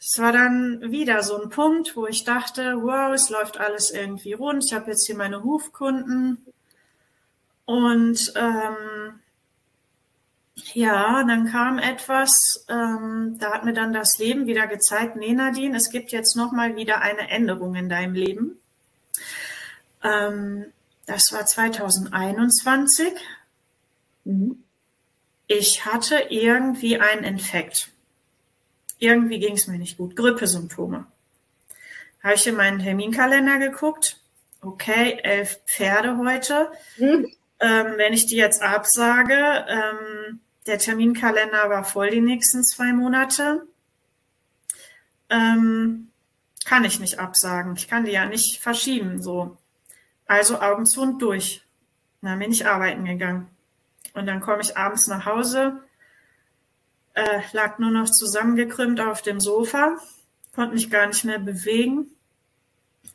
Es war dann wieder so ein Punkt, wo ich dachte, wow, es läuft alles irgendwie rund. Ich habe jetzt hier meine Hufkunden. Und ähm, Ja, dann kam etwas, ähm, da hat mir dann das Leben wieder gezeigt, nee Nadine, es gibt jetzt nochmal wieder eine Änderung in deinem Leben. Ähm, das war 2021. Mhm. Ich hatte irgendwie einen Infekt. Irgendwie ging es mir nicht gut. Grippesymptome. Habe ich in meinen Terminkalender geguckt. Okay, elf Pferde heute. Mhm. Ähm, wenn ich die jetzt absage, ähm, der Terminkalender war voll die nächsten zwei Monate. Ähm, kann ich nicht absagen. Ich kann die ja nicht verschieben, so. Also Augen zu und durch. Dann bin ich arbeiten gegangen. Und dann komme ich abends nach Hause, äh, lag nur noch zusammengekrümmt auf dem Sofa, konnte mich gar nicht mehr bewegen.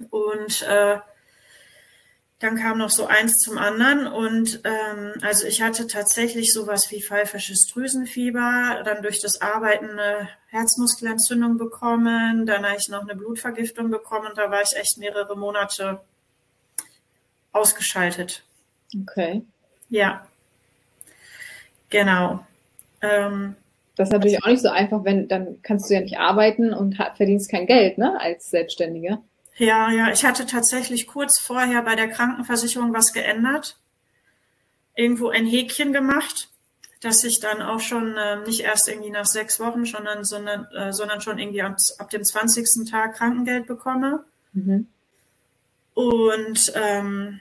Und äh, dann kam noch so eins zum anderen und ähm, also ich hatte tatsächlich sowas wie pfeifisches Drüsenfieber, dann durch das Arbeiten eine Herzmuskelentzündung bekommen, dann habe ich noch eine Blutvergiftung bekommen und da war ich echt mehrere Monate ausgeschaltet. Okay. Ja. Genau. Ähm, das ist natürlich auch nicht so einfach, wenn dann kannst du ja nicht arbeiten und verdienst kein Geld, ne, als Selbstständige. Ja, ja, ich hatte tatsächlich kurz vorher bei der Krankenversicherung was geändert. Irgendwo ein Häkchen gemacht, dass ich dann auch schon äh, nicht erst irgendwie nach sechs Wochen, sondern, sondern, äh, sondern schon irgendwie ab, ab dem 20. Tag Krankengeld bekomme. Mhm. Und ähm,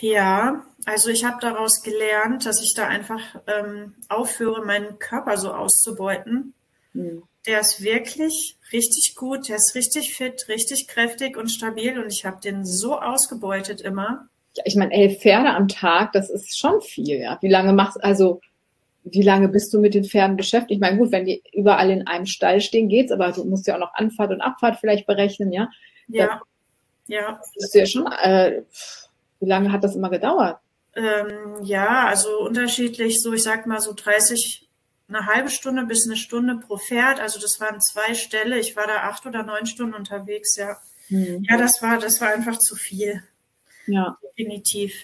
ja, also ich habe daraus gelernt, dass ich da einfach ähm, aufhöre, meinen Körper so auszubeuten. Mhm der ist wirklich richtig gut, der ist richtig fit, richtig kräftig und stabil und ich habe den so ausgebeutet immer. Ja, ich meine, elf Pferde am Tag, das ist schon viel, ja. Wie lange machst also wie lange bist du mit den Pferden beschäftigt? Ich meine, gut, wenn die überall in einem Stall stehen, geht's, aber du musst ja auch noch Anfahrt und Abfahrt vielleicht berechnen, ja? Ja. Ja. Das ist ja schon, äh, wie lange hat das immer gedauert? Ähm, ja, also unterschiedlich, so ich sag mal so 30 eine halbe Stunde bis eine Stunde pro Pferd. Also das waren zwei Ställe. Ich war da acht oder neun Stunden unterwegs, ja. Mhm. Ja, das war, das war einfach zu viel. Ja. Definitiv.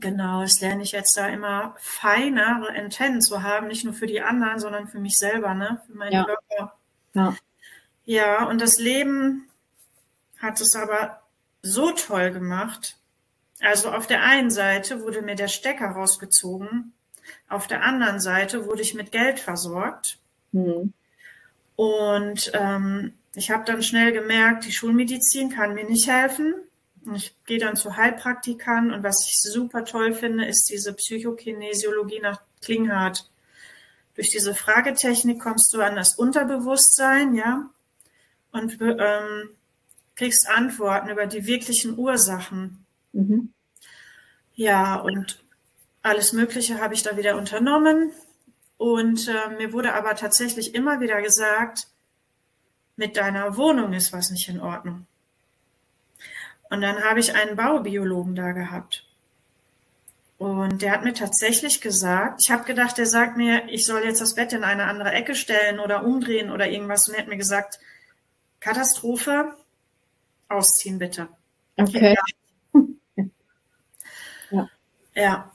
Genau, das lerne ich jetzt da immer feinere Antennen zu haben, nicht nur für die anderen, sondern für mich selber, ne? Für meinen ja. Körper. Ja. Ja, und das Leben hat es aber so toll gemacht. Also auf der einen Seite wurde mir der Stecker rausgezogen auf der anderen Seite wurde ich mit Geld versorgt. Mhm. Und ähm, ich habe dann schnell gemerkt, die Schulmedizin kann mir nicht helfen. Ich gehe dann zu Heilpraktikern und was ich super toll finde, ist diese Psychokinesiologie nach Klinghardt. Durch diese Fragetechnik kommst du an das Unterbewusstsein, ja, und ähm, kriegst Antworten über die wirklichen Ursachen. Mhm. Ja, und alles Mögliche habe ich da wieder unternommen. Und äh, mir wurde aber tatsächlich immer wieder gesagt, mit deiner Wohnung ist was nicht in Ordnung. Und dann habe ich einen Baubiologen da gehabt. Und der hat mir tatsächlich gesagt, ich habe gedacht, der sagt mir, ich soll jetzt das Bett in eine andere Ecke stellen oder umdrehen oder irgendwas. Und er hat mir gesagt, Katastrophe, ausziehen bitte. Okay. Ja. ja.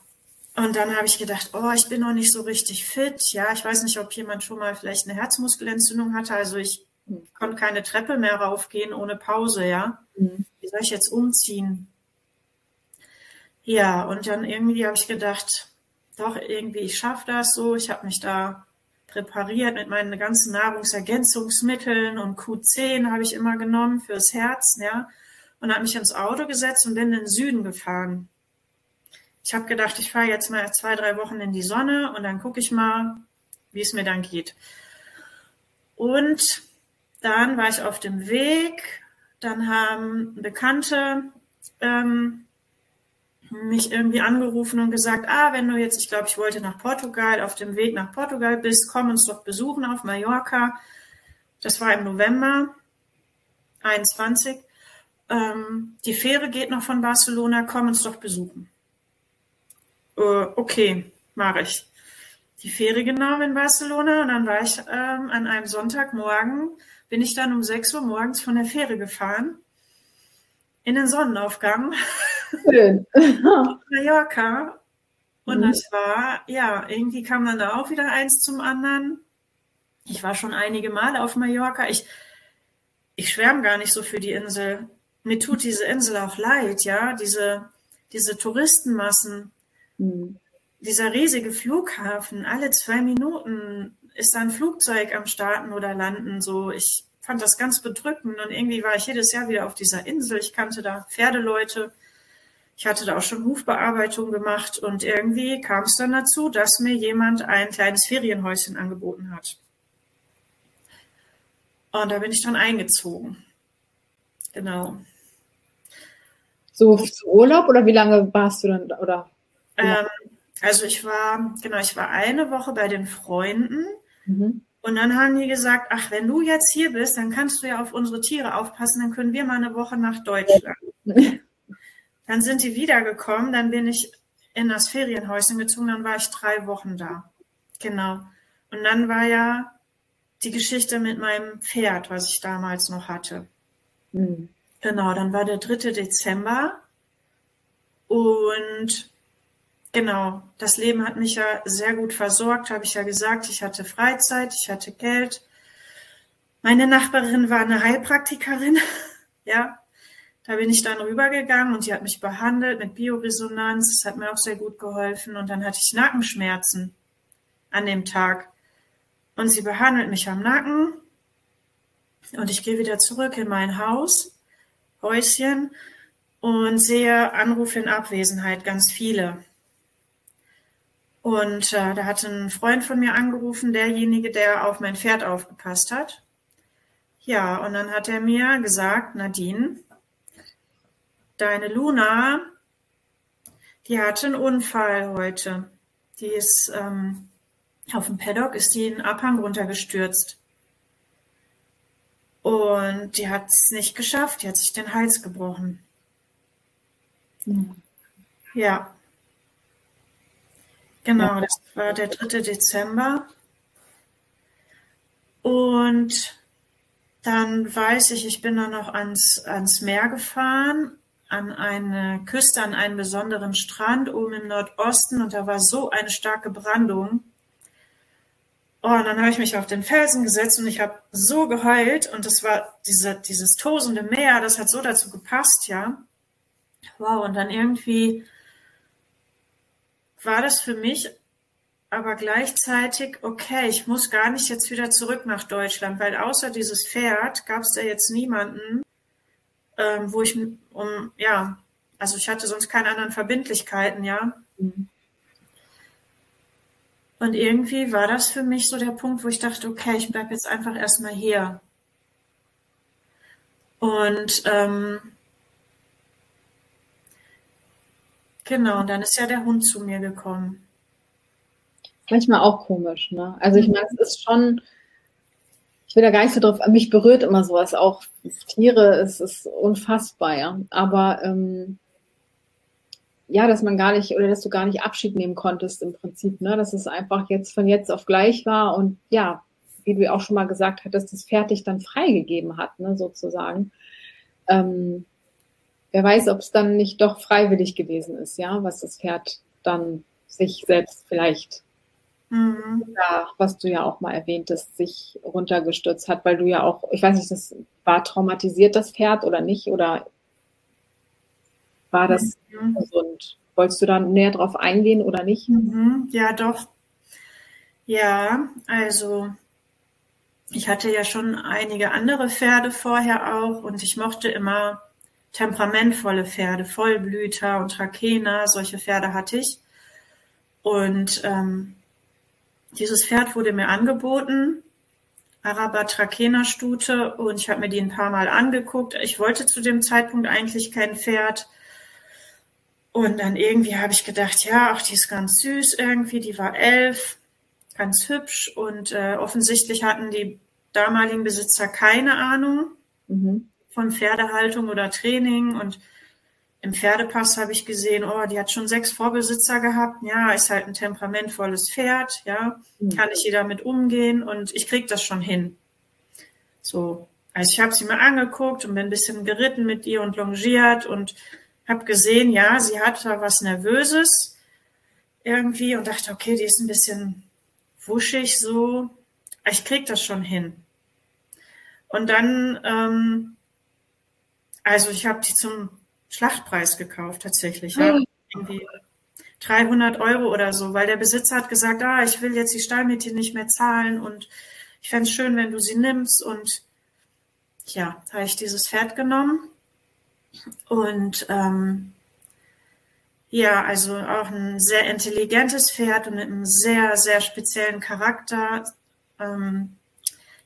Und dann habe ich gedacht, oh, ich bin noch nicht so richtig fit. Ja, ich weiß nicht, ob jemand schon mal vielleicht eine Herzmuskelentzündung hatte. Also ich konnte keine Treppe mehr raufgehen ohne Pause, ja. Mhm. Wie soll ich jetzt umziehen? Ja, und dann irgendwie habe ich gedacht, doch, irgendwie, ich schaffe das so. Ich habe mich da präpariert mit meinen ganzen Nahrungsergänzungsmitteln und Q10 habe ich immer genommen fürs Herz, ja. Und habe mich ins Auto gesetzt und bin in den Süden gefahren ich habe gedacht, ich fahre jetzt mal zwei, drei Wochen in die Sonne und dann gucke ich mal, wie es mir dann geht. Und dann war ich auf dem Weg, dann haben Bekannte ähm, mich irgendwie angerufen und gesagt, ah, wenn du jetzt, ich glaube, ich wollte nach Portugal, auf dem Weg nach Portugal bist, komm uns doch besuchen auf Mallorca. Das war im November 21. Ähm, die Fähre geht noch von Barcelona, komm uns doch besuchen äh, okay, mache ich. Die Fähre genommen in Barcelona und dann war ich ähm, an einem Sonntagmorgen, bin ich dann um 6 Uhr morgens von der Fähre gefahren in den Sonnenaufgang Schön. Mallorca Und mhm. das war, ja, irgendwie kam dann da auch wieder eins zum anderen. Ich war schon einige Male auf Mallorca. Ich, ich schwärme gar nicht so für die Insel. Mir tut diese Insel auch leid, ja, diese, diese Touristenmassen, mhm. dieser riesige Flughafen, alle zwei Minuten ist da ein Flugzeug am Starten oder Landen, so. Ich fand das ganz bedrückend und irgendwie war ich jedes Jahr wieder auf dieser Insel. Ich kannte da Pferdeleute. Ich hatte da auch schon Hufbearbeitung gemacht und irgendwie kam es dann dazu, dass mir jemand ein kleines Ferienhäuschen angeboten hat. Und da bin ich dann eingezogen. Genau. So zu Urlaub oder wie lange warst du dann oder? Ähm, also ich war, genau, ich war eine Woche bei den Freunden mhm. und dann haben die gesagt, ach, wenn du jetzt hier bist, dann kannst du ja auf unsere Tiere aufpassen, dann können wir mal eine Woche nach Deutschland. dann sind die wiedergekommen, dann bin ich in das Ferienhäuschen gezogen, dann war ich drei Wochen da. Genau. Und dann war ja die Geschichte mit meinem Pferd, was ich damals noch hatte. Mhm. Genau, dann war der 3. Dezember und genau, das Leben hat mich ja sehr gut versorgt, habe ich ja gesagt. Ich hatte Freizeit, ich hatte Geld. Meine Nachbarin war eine Heilpraktikerin, ja. Da bin ich dann rübergegangen und die hat mich behandelt mit Bioresonanz. Das hat mir auch sehr gut geholfen. Und dann hatte ich Nackenschmerzen an dem Tag. Und sie behandelt mich am Nacken. Und ich gehe wieder zurück in mein Haus, Häuschen, und sehe Anrufe in Abwesenheit, ganz viele. Und äh, da hat ein Freund von mir angerufen, derjenige, der auf mein Pferd aufgepasst hat. Ja, und dann hat er mir gesagt, Nadine, deine Luna, die hatte einen Unfall heute. Die ist ähm, auf dem Paddock ist die einen Abhang runtergestürzt. Und die hat es nicht geschafft, die hat sich den Hals gebrochen. Mhm. Ja. Genau, das war der 3. Dezember. Und dann weiß ich, ich bin dann noch ans, ans Meer gefahren, an eine Küste, an einen besonderen Strand oben im Nordosten und da war so eine starke Brandung. Oh, und dann habe ich mich auf den Felsen gesetzt und ich habe so geheult und das war diese, dieses tosende Meer, das hat so dazu gepasst, ja. Wow, und dann irgendwie war das für mich aber gleichzeitig, okay, ich muss gar nicht jetzt wieder zurück nach Deutschland, weil außer dieses Pferd gab es da jetzt niemanden, ähm, wo ich um, ja, also ich hatte sonst keine anderen Verbindlichkeiten, ja. Mhm. Und irgendwie war das für mich so der Punkt, wo ich dachte, okay, ich bleibe jetzt einfach erstmal hier. Und ähm, genau, und dann ist ja der Hund zu mir gekommen. Manchmal auch komisch, ne? Also ich mhm. meine, es ist schon, ich will da gar nicht so drauf, mich berührt immer sowas, auch Tiere, es ist unfassbar, ja. Aber ähm, ja, dass man gar nicht oder dass du gar nicht Abschied nehmen konntest im Prinzip, ne? Dass es einfach jetzt von jetzt auf gleich war und ja, wie du auch schon mal gesagt hattest, das Pferd dich dann freigegeben hat, ne, sozusagen. Ähm, wer weiß, ob es dann nicht doch freiwillig gewesen ist, ja, was das Pferd dann sich selbst vielleicht, mhm. ja, was du ja auch mal erwähntest, sich runtergestürzt hat, weil du ja auch, ich weiß nicht, das war traumatisiert das Pferd oder nicht oder war das mhm. gesund? Wolltest du da näher drauf eingehen oder nicht? Mhm. Ja, doch. Ja, also ich hatte ja schon einige andere Pferde vorher auch und ich mochte immer temperamentvolle Pferde, Vollblüter und Trakehner, solche Pferde hatte ich. Und ähm, dieses Pferd wurde mir angeboten, Araber Trakehner Stute, und ich habe mir die ein paar Mal angeguckt. Ich wollte zu dem Zeitpunkt eigentlich kein Pferd, und dann irgendwie habe ich gedacht, ja, ach, die ist ganz süß irgendwie, die war elf, ganz hübsch und äh, offensichtlich hatten die damaligen Besitzer keine Ahnung mhm. von Pferdehaltung oder Training und im Pferdepass habe ich gesehen, oh, die hat schon sechs Vorbesitzer gehabt. Ja, ist halt ein temperamentvolles Pferd, ja, mhm. kann ich hier damit umgehen und ich krieg das schon hin. So, also ich habe sie mir angeguckt und bin ein bisschen geritten mit ihr und longiert und habe gesehen, ja, sie hat da was Nervöses. irgendwie und dachte, okay, die ist ein bisschen wuschig so. Ich krieg das schon hin. Und dann, ähm, also ich habe die zum Schlachtpreis gekauft tatsächlich. Ja. Mhm. Irgendwie 300 Euro oder so, weil der Besitzer hat gesagt, ah, ich will jetzt die Stallmädchen nicht mehr zahlen und ich fände es schön, wenn du sie nimmst. Und ja, habe ich dieses Pferd genommen. Und ähm, ja, also auch ein sehr intelligentes Pferd und mit einem sehr, sehr speziellen Charakter. Ähm,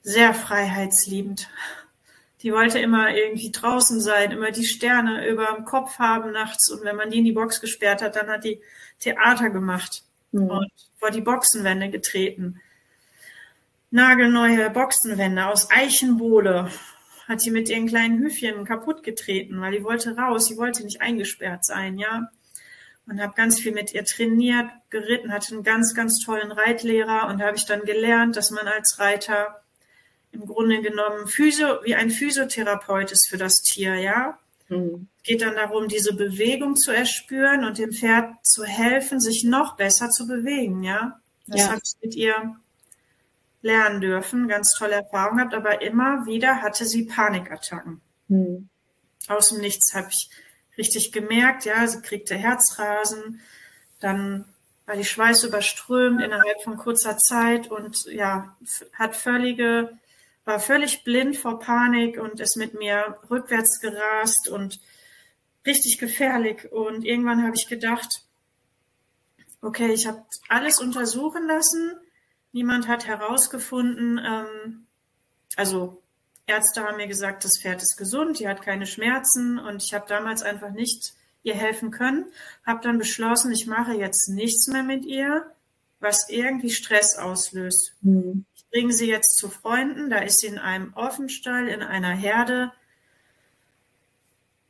sehr freiheitsliebend. Die wollte immer irgendwie draußen sein, immer die Sterne über dem Kopf haben nachts. Und wenn man die in die Box gesperrt hat, dann hat die Theater gemacht mhm. und vor die Boxenwände getreten. Nagelneue Boxenwände aus Eichenbohle hat sie mit ihren kleinen Hüfchen kaputt getreten, weil die wollte raus, sie wollte nicht eingesperrt sein, ja. Und habe ganz viel mit ihr trainiert, geritten, hatte einen ganz, ganz tollen Reitlehrer und habe ich dann gelernt, dass man als Reiter im Grunde genommen Physio, wie ein Physiotherapeut ist für das Tier, ja. Mhm. Geht dann darum, diese Bewegung zu erspüren und dem Pferd zu helfen, sich noch besser zu bewegen, ja. Das ja. habe ich mit ihr lernen dürfen, ganz tolle Erfahrung gehabt, aber immer wieder hatte sie Panikattacken. Mhm. Aus dem Nichts habe ich richtig gemerkt, ja, sie kriegte Herzrasen, dann war die Schweiß überströmt innerhalb von kurzer Zeit und ja, hat völlige war völlig blind vor Panik und ist mit mir rückwärts gerast und richtig gefährlich. Und irgendwann habe ich gedacht, okay, ich habe alles untersuchen lassen. Niemand hat herausgefunden, ähm, also Ärzte haben mir gesagt, das Pferd ist gesund, die hat keine Schmerzen und ich habe damals einfach nicht ihr helfen können. Habe dann beschlossen, ich mache jetzt nichts mehr mit ihr, was irgendwie Stress auslöst. Mhm bringe sie jetzt zu Freunden. Da ist sie in einem Offenstall, in einer Herde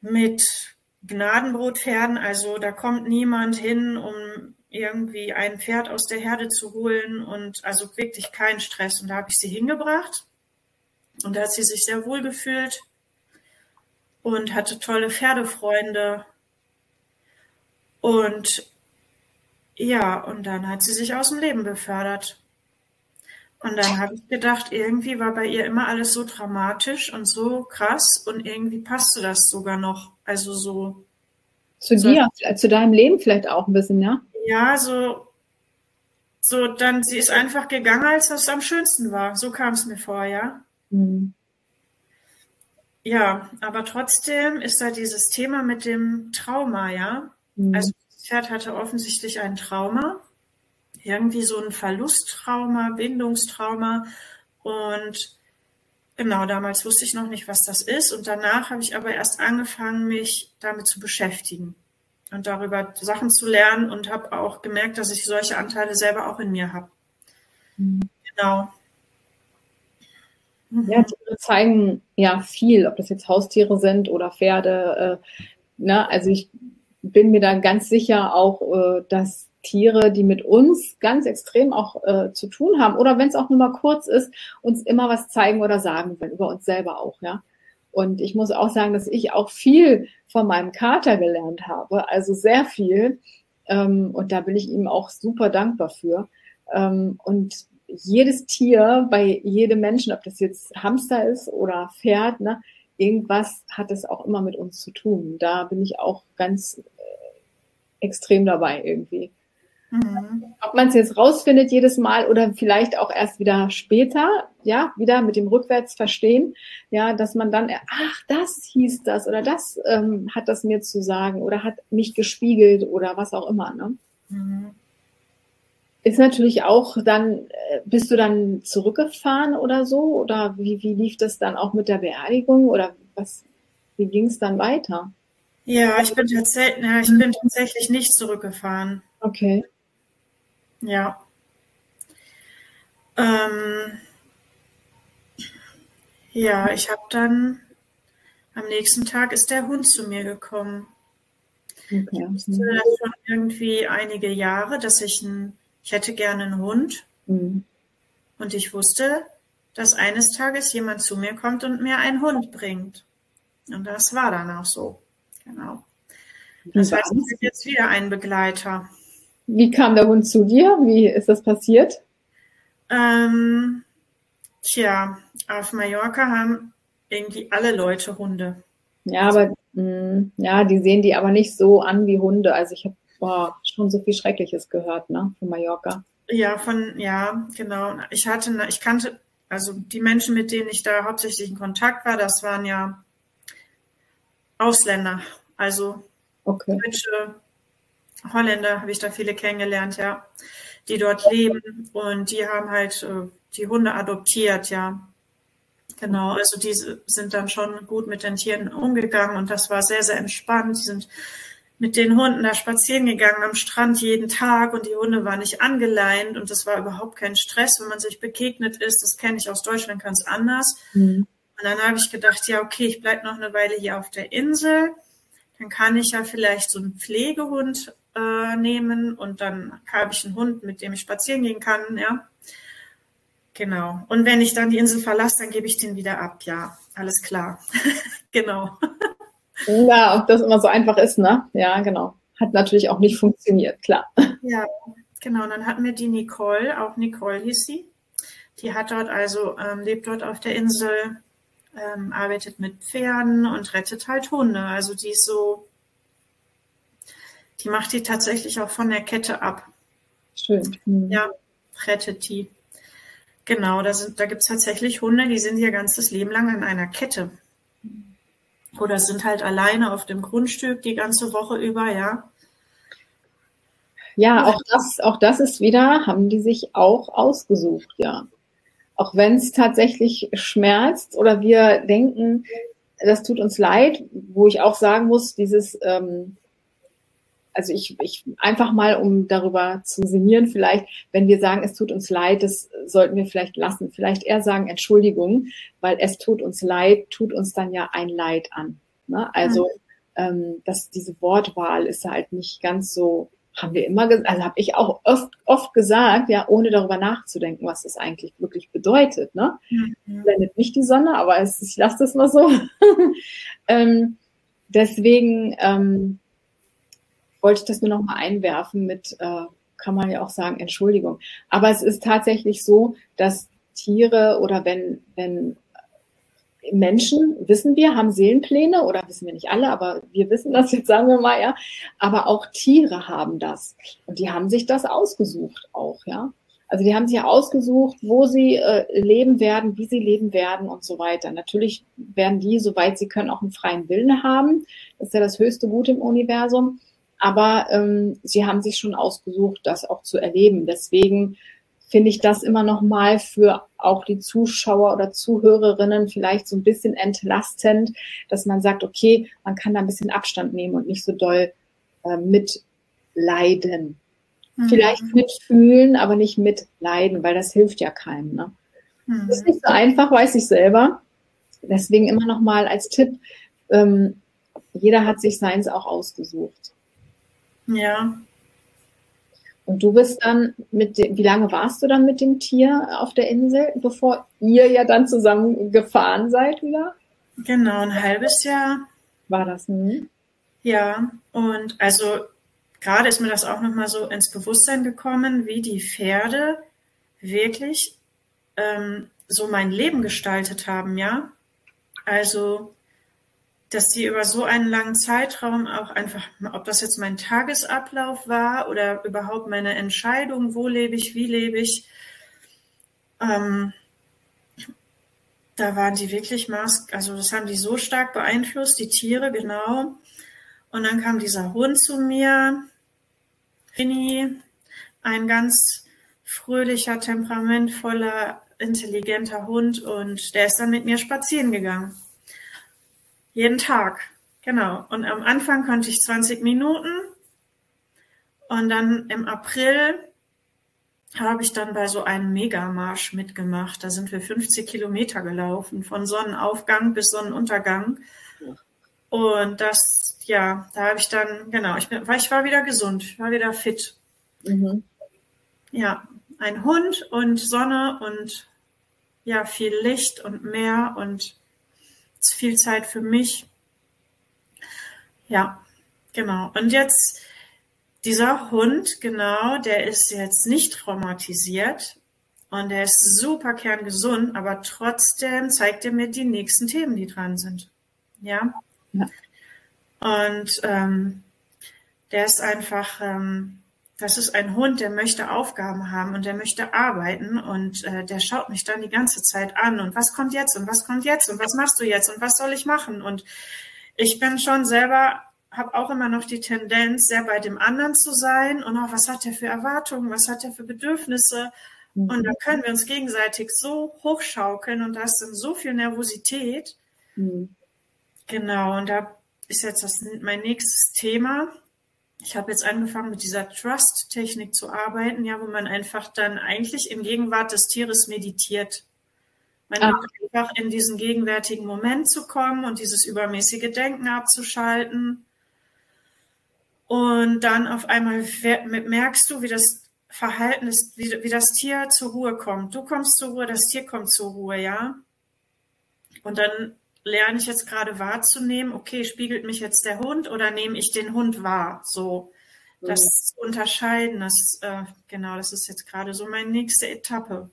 mit Gnadenbrotpferden. Also da kommt niemand hin, um irgendwie ein Pferd aus der Herde zu holen und also wirklich kein Stress. Und da habe ich sie hingebracht und da hat sie sich sehr wohl gefühlt und hatte tolle Pferdefreunde. Und ja, und dann hat sie sich aus dem Leben befördert. Und dann habe ich gedacht, irgendwie war bei ihr immer alles so dramatisch und so krass und irgendwie passte das sogar noch. Also so. Zu so, dir, zu deinem Leben vielleicht auch ein bisschen, ja? Ja, so, so dann, sie ist einfach gegangen, als das am schönsten war. So kam es mir vor, ja. Mhm. Ja, aber trotzdem ist da dieses Thema mit dem Trauma, ja. Mhm. Also das Pferd hatte offensichtlich ein Trauma irgendwie so ein Verlusttrauma, Bindungstrauma. Und genau, damals wusste ich noch nicht, was das ist. Und danach habe ich aber erst angefangen, mich damit zu beschäftigen und darüber Sachen zu lernen und habe auch gemerkt, dass ich solche Anteile selber auch in mir habe. Genau. Mhm. Ja, Tiere zeigen ja viel, ob das jetzt Haustiere sind oder Pferde. Äh, ne? Also ich bin mir da ganz sicher auch, äh, dass Tiere, die mit uns ganz extrem auch äh, zu tun haben oder wenn es auch nur mal kurz ist, uns immer was zeigen oder sagen wollen, über uns selber auch, ja. Und ich muss auch sagen, dass ich auch viel von meinem Kater gelernt habe, also sehr viel. Ähm, und da bin ich ihm auch super dankbar für. Ähm, und jedes Tier, bei jedem Menschen, ob das jetzt Hamster ist oder Pferd, ne, irgendwas hat es auch immer mit uns zu tun. Da bin ich auch ganz äh, extrem dabei irgendwie. Mhm. Ob man es jetzt rausfindet jedes Mal oder vielleicht auch erst wieder später, ja, wieder mit dem Rückwärts verstehen, ja, dass man dann, ach, das hieß das oder das ähm, hat das mir zu sagen oder hat mich gespiegelt oder was auch immer, ne? Mhm. Ist natürlich auch dann, äh, bist du dann zurückgefahren oder so? Oder wie, wie lief das dann auch mit der Beerdigung oder was, wie ging es dann weiter? Ja, ich bin tatsächlich, ja, ich bin tatsächlich nicht zurückgefahren. Okay. Ja. Ähm, ja, ich habe dann am nächsten Tag ist der Hund zu mir gekommen. Okay. Ich wusste das schon irgendwie einige Jahre, dass ich ein, ich hätte gerne einen Hund. Mhm. Und ich wusste, dass eines Tages jemand zu mir kommt und mir einen Hund bringt. Und das war dann auch so. Genau. Das heißt, ich jetzt wieder ein Begleiter. Wie kam der Hund zu dir? Wie ist das passiert? Ähm, tja, auf Mallorca haben irgendwie alle Leute Hunde. Ja, aber mh, hm, ja, die sehen die aber nicht so an wie Hunde. Also ich habe schon so viel Schreckliches gehört, ne, von Mallorca. Ja, von, ja, genau. Ich hatte, ich kannte, also die Menschen, mit denen ich da hauptsächlich in Kontakt war, das waren ja Ausländer. Also okay. Deutsche, Holländer habe ich da viele kennengelernt, ja, die dort leben und die haben halt äh, die Hunde adoptiert, ja. Genau, also die sind dann schon gut mit den Tieren umgegangen und das war sehr, sehr entspannt. Die sind mit den Hunden da spazieren gegangen am Strand jeden Tag und die Hunde waren nicht angeleint und das war überhaupt kein Stress, wenn man sich begegnet ist. Das kenne ich aus Deutschland ganz anders. Mhm. Und dann habe ich gedacht, ja, okay, ich bleibe noch eine Weile hier auf der Insel. Dann kann ich ja vielleicht so einen Pflegehund äh, nehmen und dann habe ich einen Hund, mit dem ich spazieren gehen kann, ja. Genau. Und wenn ich dann die Insel verlasse, dann gebe ich den wieder ab. Ja, alles klar. genau. Ja, ob das immer so einfach ist, ne? Ja, genau. Hat natürlich auch nicht funktioniert, klar. Ja, genau. Und dann hatten wir die Nicole, auch Nicole hieß sie. Die hat dort also, ähm, lebt dort auf der Insel, ähm, arbeitet mit Pferden und rettet halt Hunde. Also die ist so, die macht die tatsächlich auch von der Kette ab. Schön. Mhm. Ja, rettet die. Genau, da, da gibt es tatsächlich Hunde, die sind ihr ganzes Leben lang an einer Kette oder sind halt alleine auf dem Grundstück die ganze Woche über, ja. Ja, auch das, auch das ist wieder, haben die sich auch ausgesucht, ja. Auch wenn es tatsächlich schmerzt oder wir denken, das tut uns leid, wo ich auch sagen muss, dieses ähm, also ich, ich einfach mal, um darüber zu sinnieren, vielleicht, wenn wir sagen, es tut uns leid, das sollten wir vielleicht lassen. Vielleicht eher sagen, Entschuldigung, weil es tut uns leid, tut uns dann ja ein Leid an. Ne? Also, mhm. ähm, dass diese Wortwahl ist halt nicht ganz so, haben wir immer gesagt, also habe ich auch oft, oft gesagt, ja, ohne darüber nachzudenken, was das eigentlich wirklich bedeutet. Ne? Mhm. Blendet nicht die Sonne, aber es, ich lasse das mal so. ähm, deswegen, ähm, wollte ich das nur noch mal einwerfen mit, äh, kann man ja auch sagen, Entschuldigung. Aber es ist tatsächlich so, dass Tiere oder wenn, wenn Menschen, wissen wir, haben Seelenpläne oder wissen wir nicht alle, aber wir wissen das jetzt, sagen wir mal, ja. Aber auch Tiere haben das. Und die haben sich das ausgesucht auch, ja. Also die haben sich ausgesucht, wo sie äh, leben werden, wie sie leben werden und so weiter. Natürlich werden die, soweit sie können, auch einen freien Willen haben. Das ist ja das höchste Gut im Universum aber ähm, sie haben sich schon ausgesucht, das auch zu erleben. Deswegen finde ich das immer noch mal für auch die Zuschauer oder Zuhörerinnen vielleicht so ein bisschen entlastend, dass man sagt, okay, man kann da ein bisschen Abstand nehmen und nicht so doll äh, mitleiden. Mhm. Vielleicht mitfühlen, aber nicht mitleiden, weil das hilft ja keinem. Ne? Mhm. Das ist nicht so einfach, weiß ich selber. Deswegen immer noch mal als Tipp, ähm, jeder hat sich seins auch ausgesucht. Ja. Und du bist dann mit dem, wie lange warst du dann mit dem Tier auf der Insel, bevor ihr ja dann zusammen gefahren seid wieder? Genau, ein halbes Jahr. War das, hm? Ja, und also gerade ist mir das auch nochmal so ins Bewusstsein gekommen, wie die Pferde wirklich ähm, so mein Leben gestaltet haben, ja. Also dass die über so einen langen Zeitraum auch einfach, ob das jetzt mein Tagesablauf war oder überhaupt meine Entscheidung, wo lebe ich, wie lebe ich, ähm, da waren die wirklich maß, also das haben die so stark beeinflusst, die Tiere, genau. Und dann kam dieser Hund zu mir, Finny, ein ganz fröhlicher, temperamentvoller, intelligenter Hund und der ist dann mit mir spazieren gegangen. Jeden Tag, genau. Und am Anfang konnte ich 20 Minuten und dann im April habe ich dann bei so einem Megamarsch mitgemacht. Da sind wir 50 Kilometer gelaufen, von Sonnenaufgang bis Sonnenuntergang. Und das, ja, da habe ich dann, genau, ich, bin, ich war wieder gesund, ich war wieder fit. Mhm. Ja, ein Hund und Sonne und ja, viel Licht und Meer und viel Zeit für mich. Ja, genau. Und jetzt dieser Hund, genau, der ist jetzt nicht traumatisiert und der ist super kerngesund, aber trotzdem zeigt er mir die nächsten Themen, die dran sind. Ja. ja. Und ähm, der ist einfach, ähm, das ist ein Hund, der möchte Aufgaben haben und der möchte arbeiten und äh, der schaut mich dann die ganze Zeit an und was kommt jetzt und was kommt jetzt und was machst du jetzt und was soll ich machen und ich bin schon selber habe auch immer noch die Tendenz, sehr bei dem anderen zu sein und auch, was hat er für Erwartungen, was hat er für Bedürfnisse. Mhm. Und dann können wir uns gegenseitig so hochschaukeln und da ist dann so viel Nervosität. Mhm. Genau, und da ist jetzt das, mein nächstes Thema. Ich habe jetzt angefangen mit dieser Trust-Technik zu arbeiten, ja, wo man einfach dann eigentlich in Gegenwart des Tieres meditiert. Man ah. einfach in diesen gegenwärtigen Moment zu kommen und dieses übermäßige Denken abzuschalten und dann auf einmal merkst du, wie das Verhalten ist, wie, wie das Tier zur Ruhe kommt. Du kommst zur Ruhe, das Tier kommt zur Ruhe, ja. Und dann lerne ich jetzt gerade wahrzunehmen, okay, spiegelt mich jetzt der Hund oder nehme ich den Hund wahr? So, das mhm. unterscheiden, das, äh, genau, das ist jetzt gerade so meine nächste Etappe.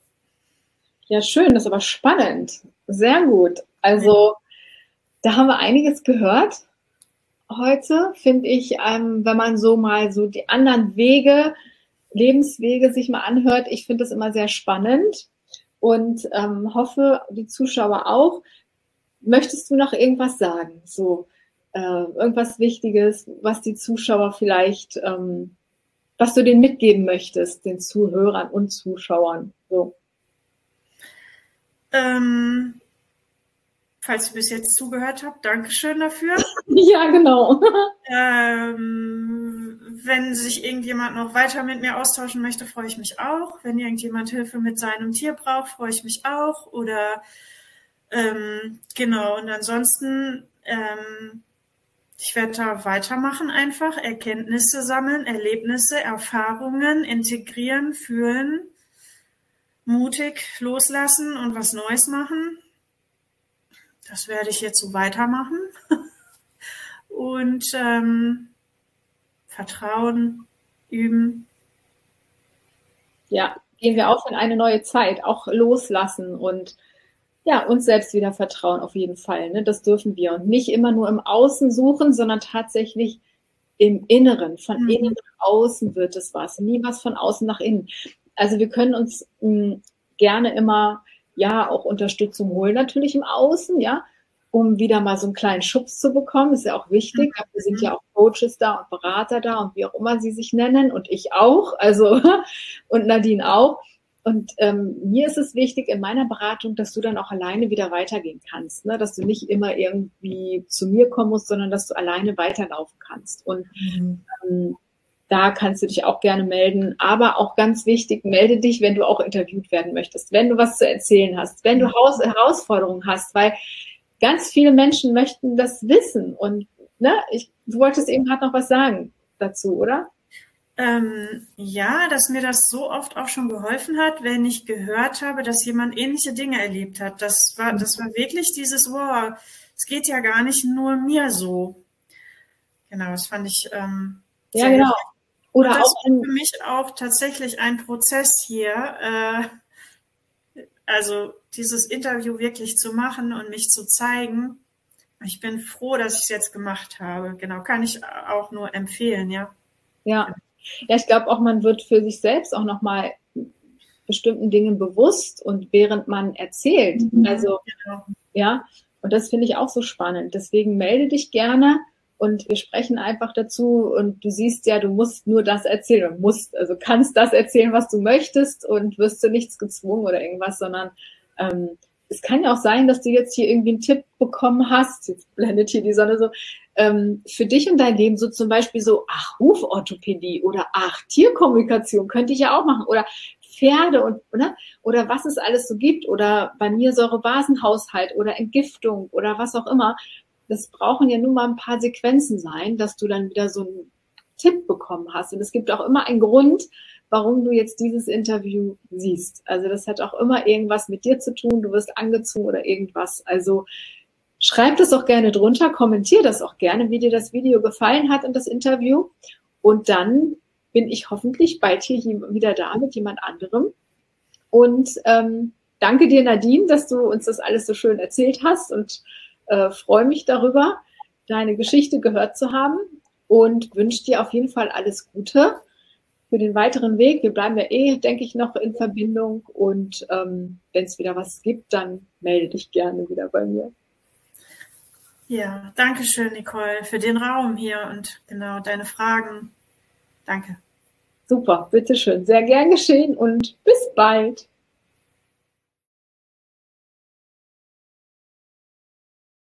Ja, schön, das ist aber spannend. Sehr gut. Also, da haben wir einiges gehört heute, finde ich, ähm, wenn man so mal so die anderen Wege, Lebenswege sich mal anhört. Ich finde das immer sehr spannend und ähm, hoffe, die Zuschauer auch. Möchtest du noch irgendwas sagen? So äh, irgendwas Wichtiges, was die Zuschauer vielleicht, ähm, was du denen mitgeben möchtest, den Zuhörern und Zuschauern? So. Ähm, falls ihr bis jetzt zugehört habt, Dankeschön dafür. Ja, genau. Ähm, wenn sich irgendjemand noch weiter mit mir austauschen möchte, freue ich mich auch. Wenn irgendjemand Hilfe mit seinem Tier braucht, freue ich mich auch. Oder ähm, genau, und ansonsten, ähm, ich werde da weitermachen einfach, Erkenntnisse sammeln, Erlebnisse, Erfahrungen integrieren, fühlen, mutig loslassen und was Neues machen das werde ich jetzt so weitermachen. Und ähm, Vertrauen üben. Ja, gehen wir auch in eine neue Zeit, auch loslassen und ja, uns selbst wieder vertrauen auf jeden Fall. Ne? Das dürfen wir. Und nicht immer nur im Außen suchen, sondern tatsächlich im Inneren. Von mhm. innen nach außen wird es was. Nie was von außen nach innen. Also wir können uns mh, hm, gerne immer ja auch Unterstützung holen, natürlich im Außen, ja, um wieder mal so einen kleinen Schubs zu bekommen. Ist ja auch wichtig. Mhm. Wir sind ja auch Coaches da und Berater da und wie auch immer sie sich nennen und ich auch, also und Nadine auch. Und ähm, mir ist es wichtig in meiner Beratung, dass du dann auch alleine wieder weitergehen kannst, ne? dass du nicht immer irgendwie zu mir kommen musst, sondern dass du alleine weiterlaufen kannst. Und mhm. ähm, da kannst du dich auch gerne melden. Aber auch ganz wichtig, melde dich, wenn du auch interviewt werden möchtest, wenn du was zu erzählen hast, wenn du. Haus Herausforderungen hast, weil ganz viele Menschen möchten das wissen. Und ne, ich, du wolltest eben gerade noch was sagen dazu, oder? Ähm, ja, dass mir das so oft auch schon geholfen hat, wenn ich gehört habe, dass jemand ähnliche Dinge erlebt hat. Das war, das war wirklich dieses, wow, es geht ja gar nicht nur mir so. Genau, das fand ich ähm, ja, genau. Oder das auch für mich auch tatsächlich ein Prozess hier. Äh, also dieses Interview wirklich zu machen und mich zu zeigen. Ich bin froh, dass ich es jetzt gemacht habe. Genau, kann ich auch nur empfehlen, ja. Ja, ja, ich glaube auch, man wird für sich selbst auch nochmal bestimmten Dingen bewusst und während man erzählt. Mhm, also, genau. ja, und das finde ich auch so spannend. Deswegen melde dich gerne und wir sprechen einfach dazu und du siehst ja, du musst nur das erzählen, du musst, also kannst das erzählen, was du möchtest und wirst du nichts gezwungen oder irgendwas, sondern ähm, es kann ja auch sein, dass du jetzt hier irgendwie einen Tipp bekommen hast, jetzt blendet hier die Sonne so, ähm, für dich und dein Leben so zum Beispiel so, ach, Huforthopädie oder ach, Tierkommunikation könnte ich ja auch machen oder Pferde und, oder, oder was es alles so gibt oder bei mir Säurebasenhaushalt oder Entgiftung oder was auch immer. Das brauchen ja nur mal ein paar Sequenzen sein, dass du dann wieder so einen Tipp bekommen hast. Und es gibt auch immer einen Grund, warum du jetzt dieses Interview siehst. Also das hat auch immer irgendwas mit dir zu tun, du wirst angezogen oder irgendwas. Also schreib das auch gerne drunter, kommentier das auch gerne, wie dir das Video gefallen hat und das Interview. Und dann bin ich hoffentlich bald hier wieder da mit jemand anderem. Und ähm, danke dir, Nadine, dass du uns das alles so schön erzählt hast und äh, freue mich darüber, deine Geschichte gehört zu haben und wünsche dir auf jeden Fall alles Gute für den weiteren Weg. Wir bleiben ja eh, denke ich, noch in Verbindung und ähm, wenn es wieder was gibt, dann melde dich gerne wieder bei mir. Ja, danke schön, Nicole, für den Raum hier und genau deine Fragen. Danke. Super, bitteschön. Sehr gern geschehen und bis bald.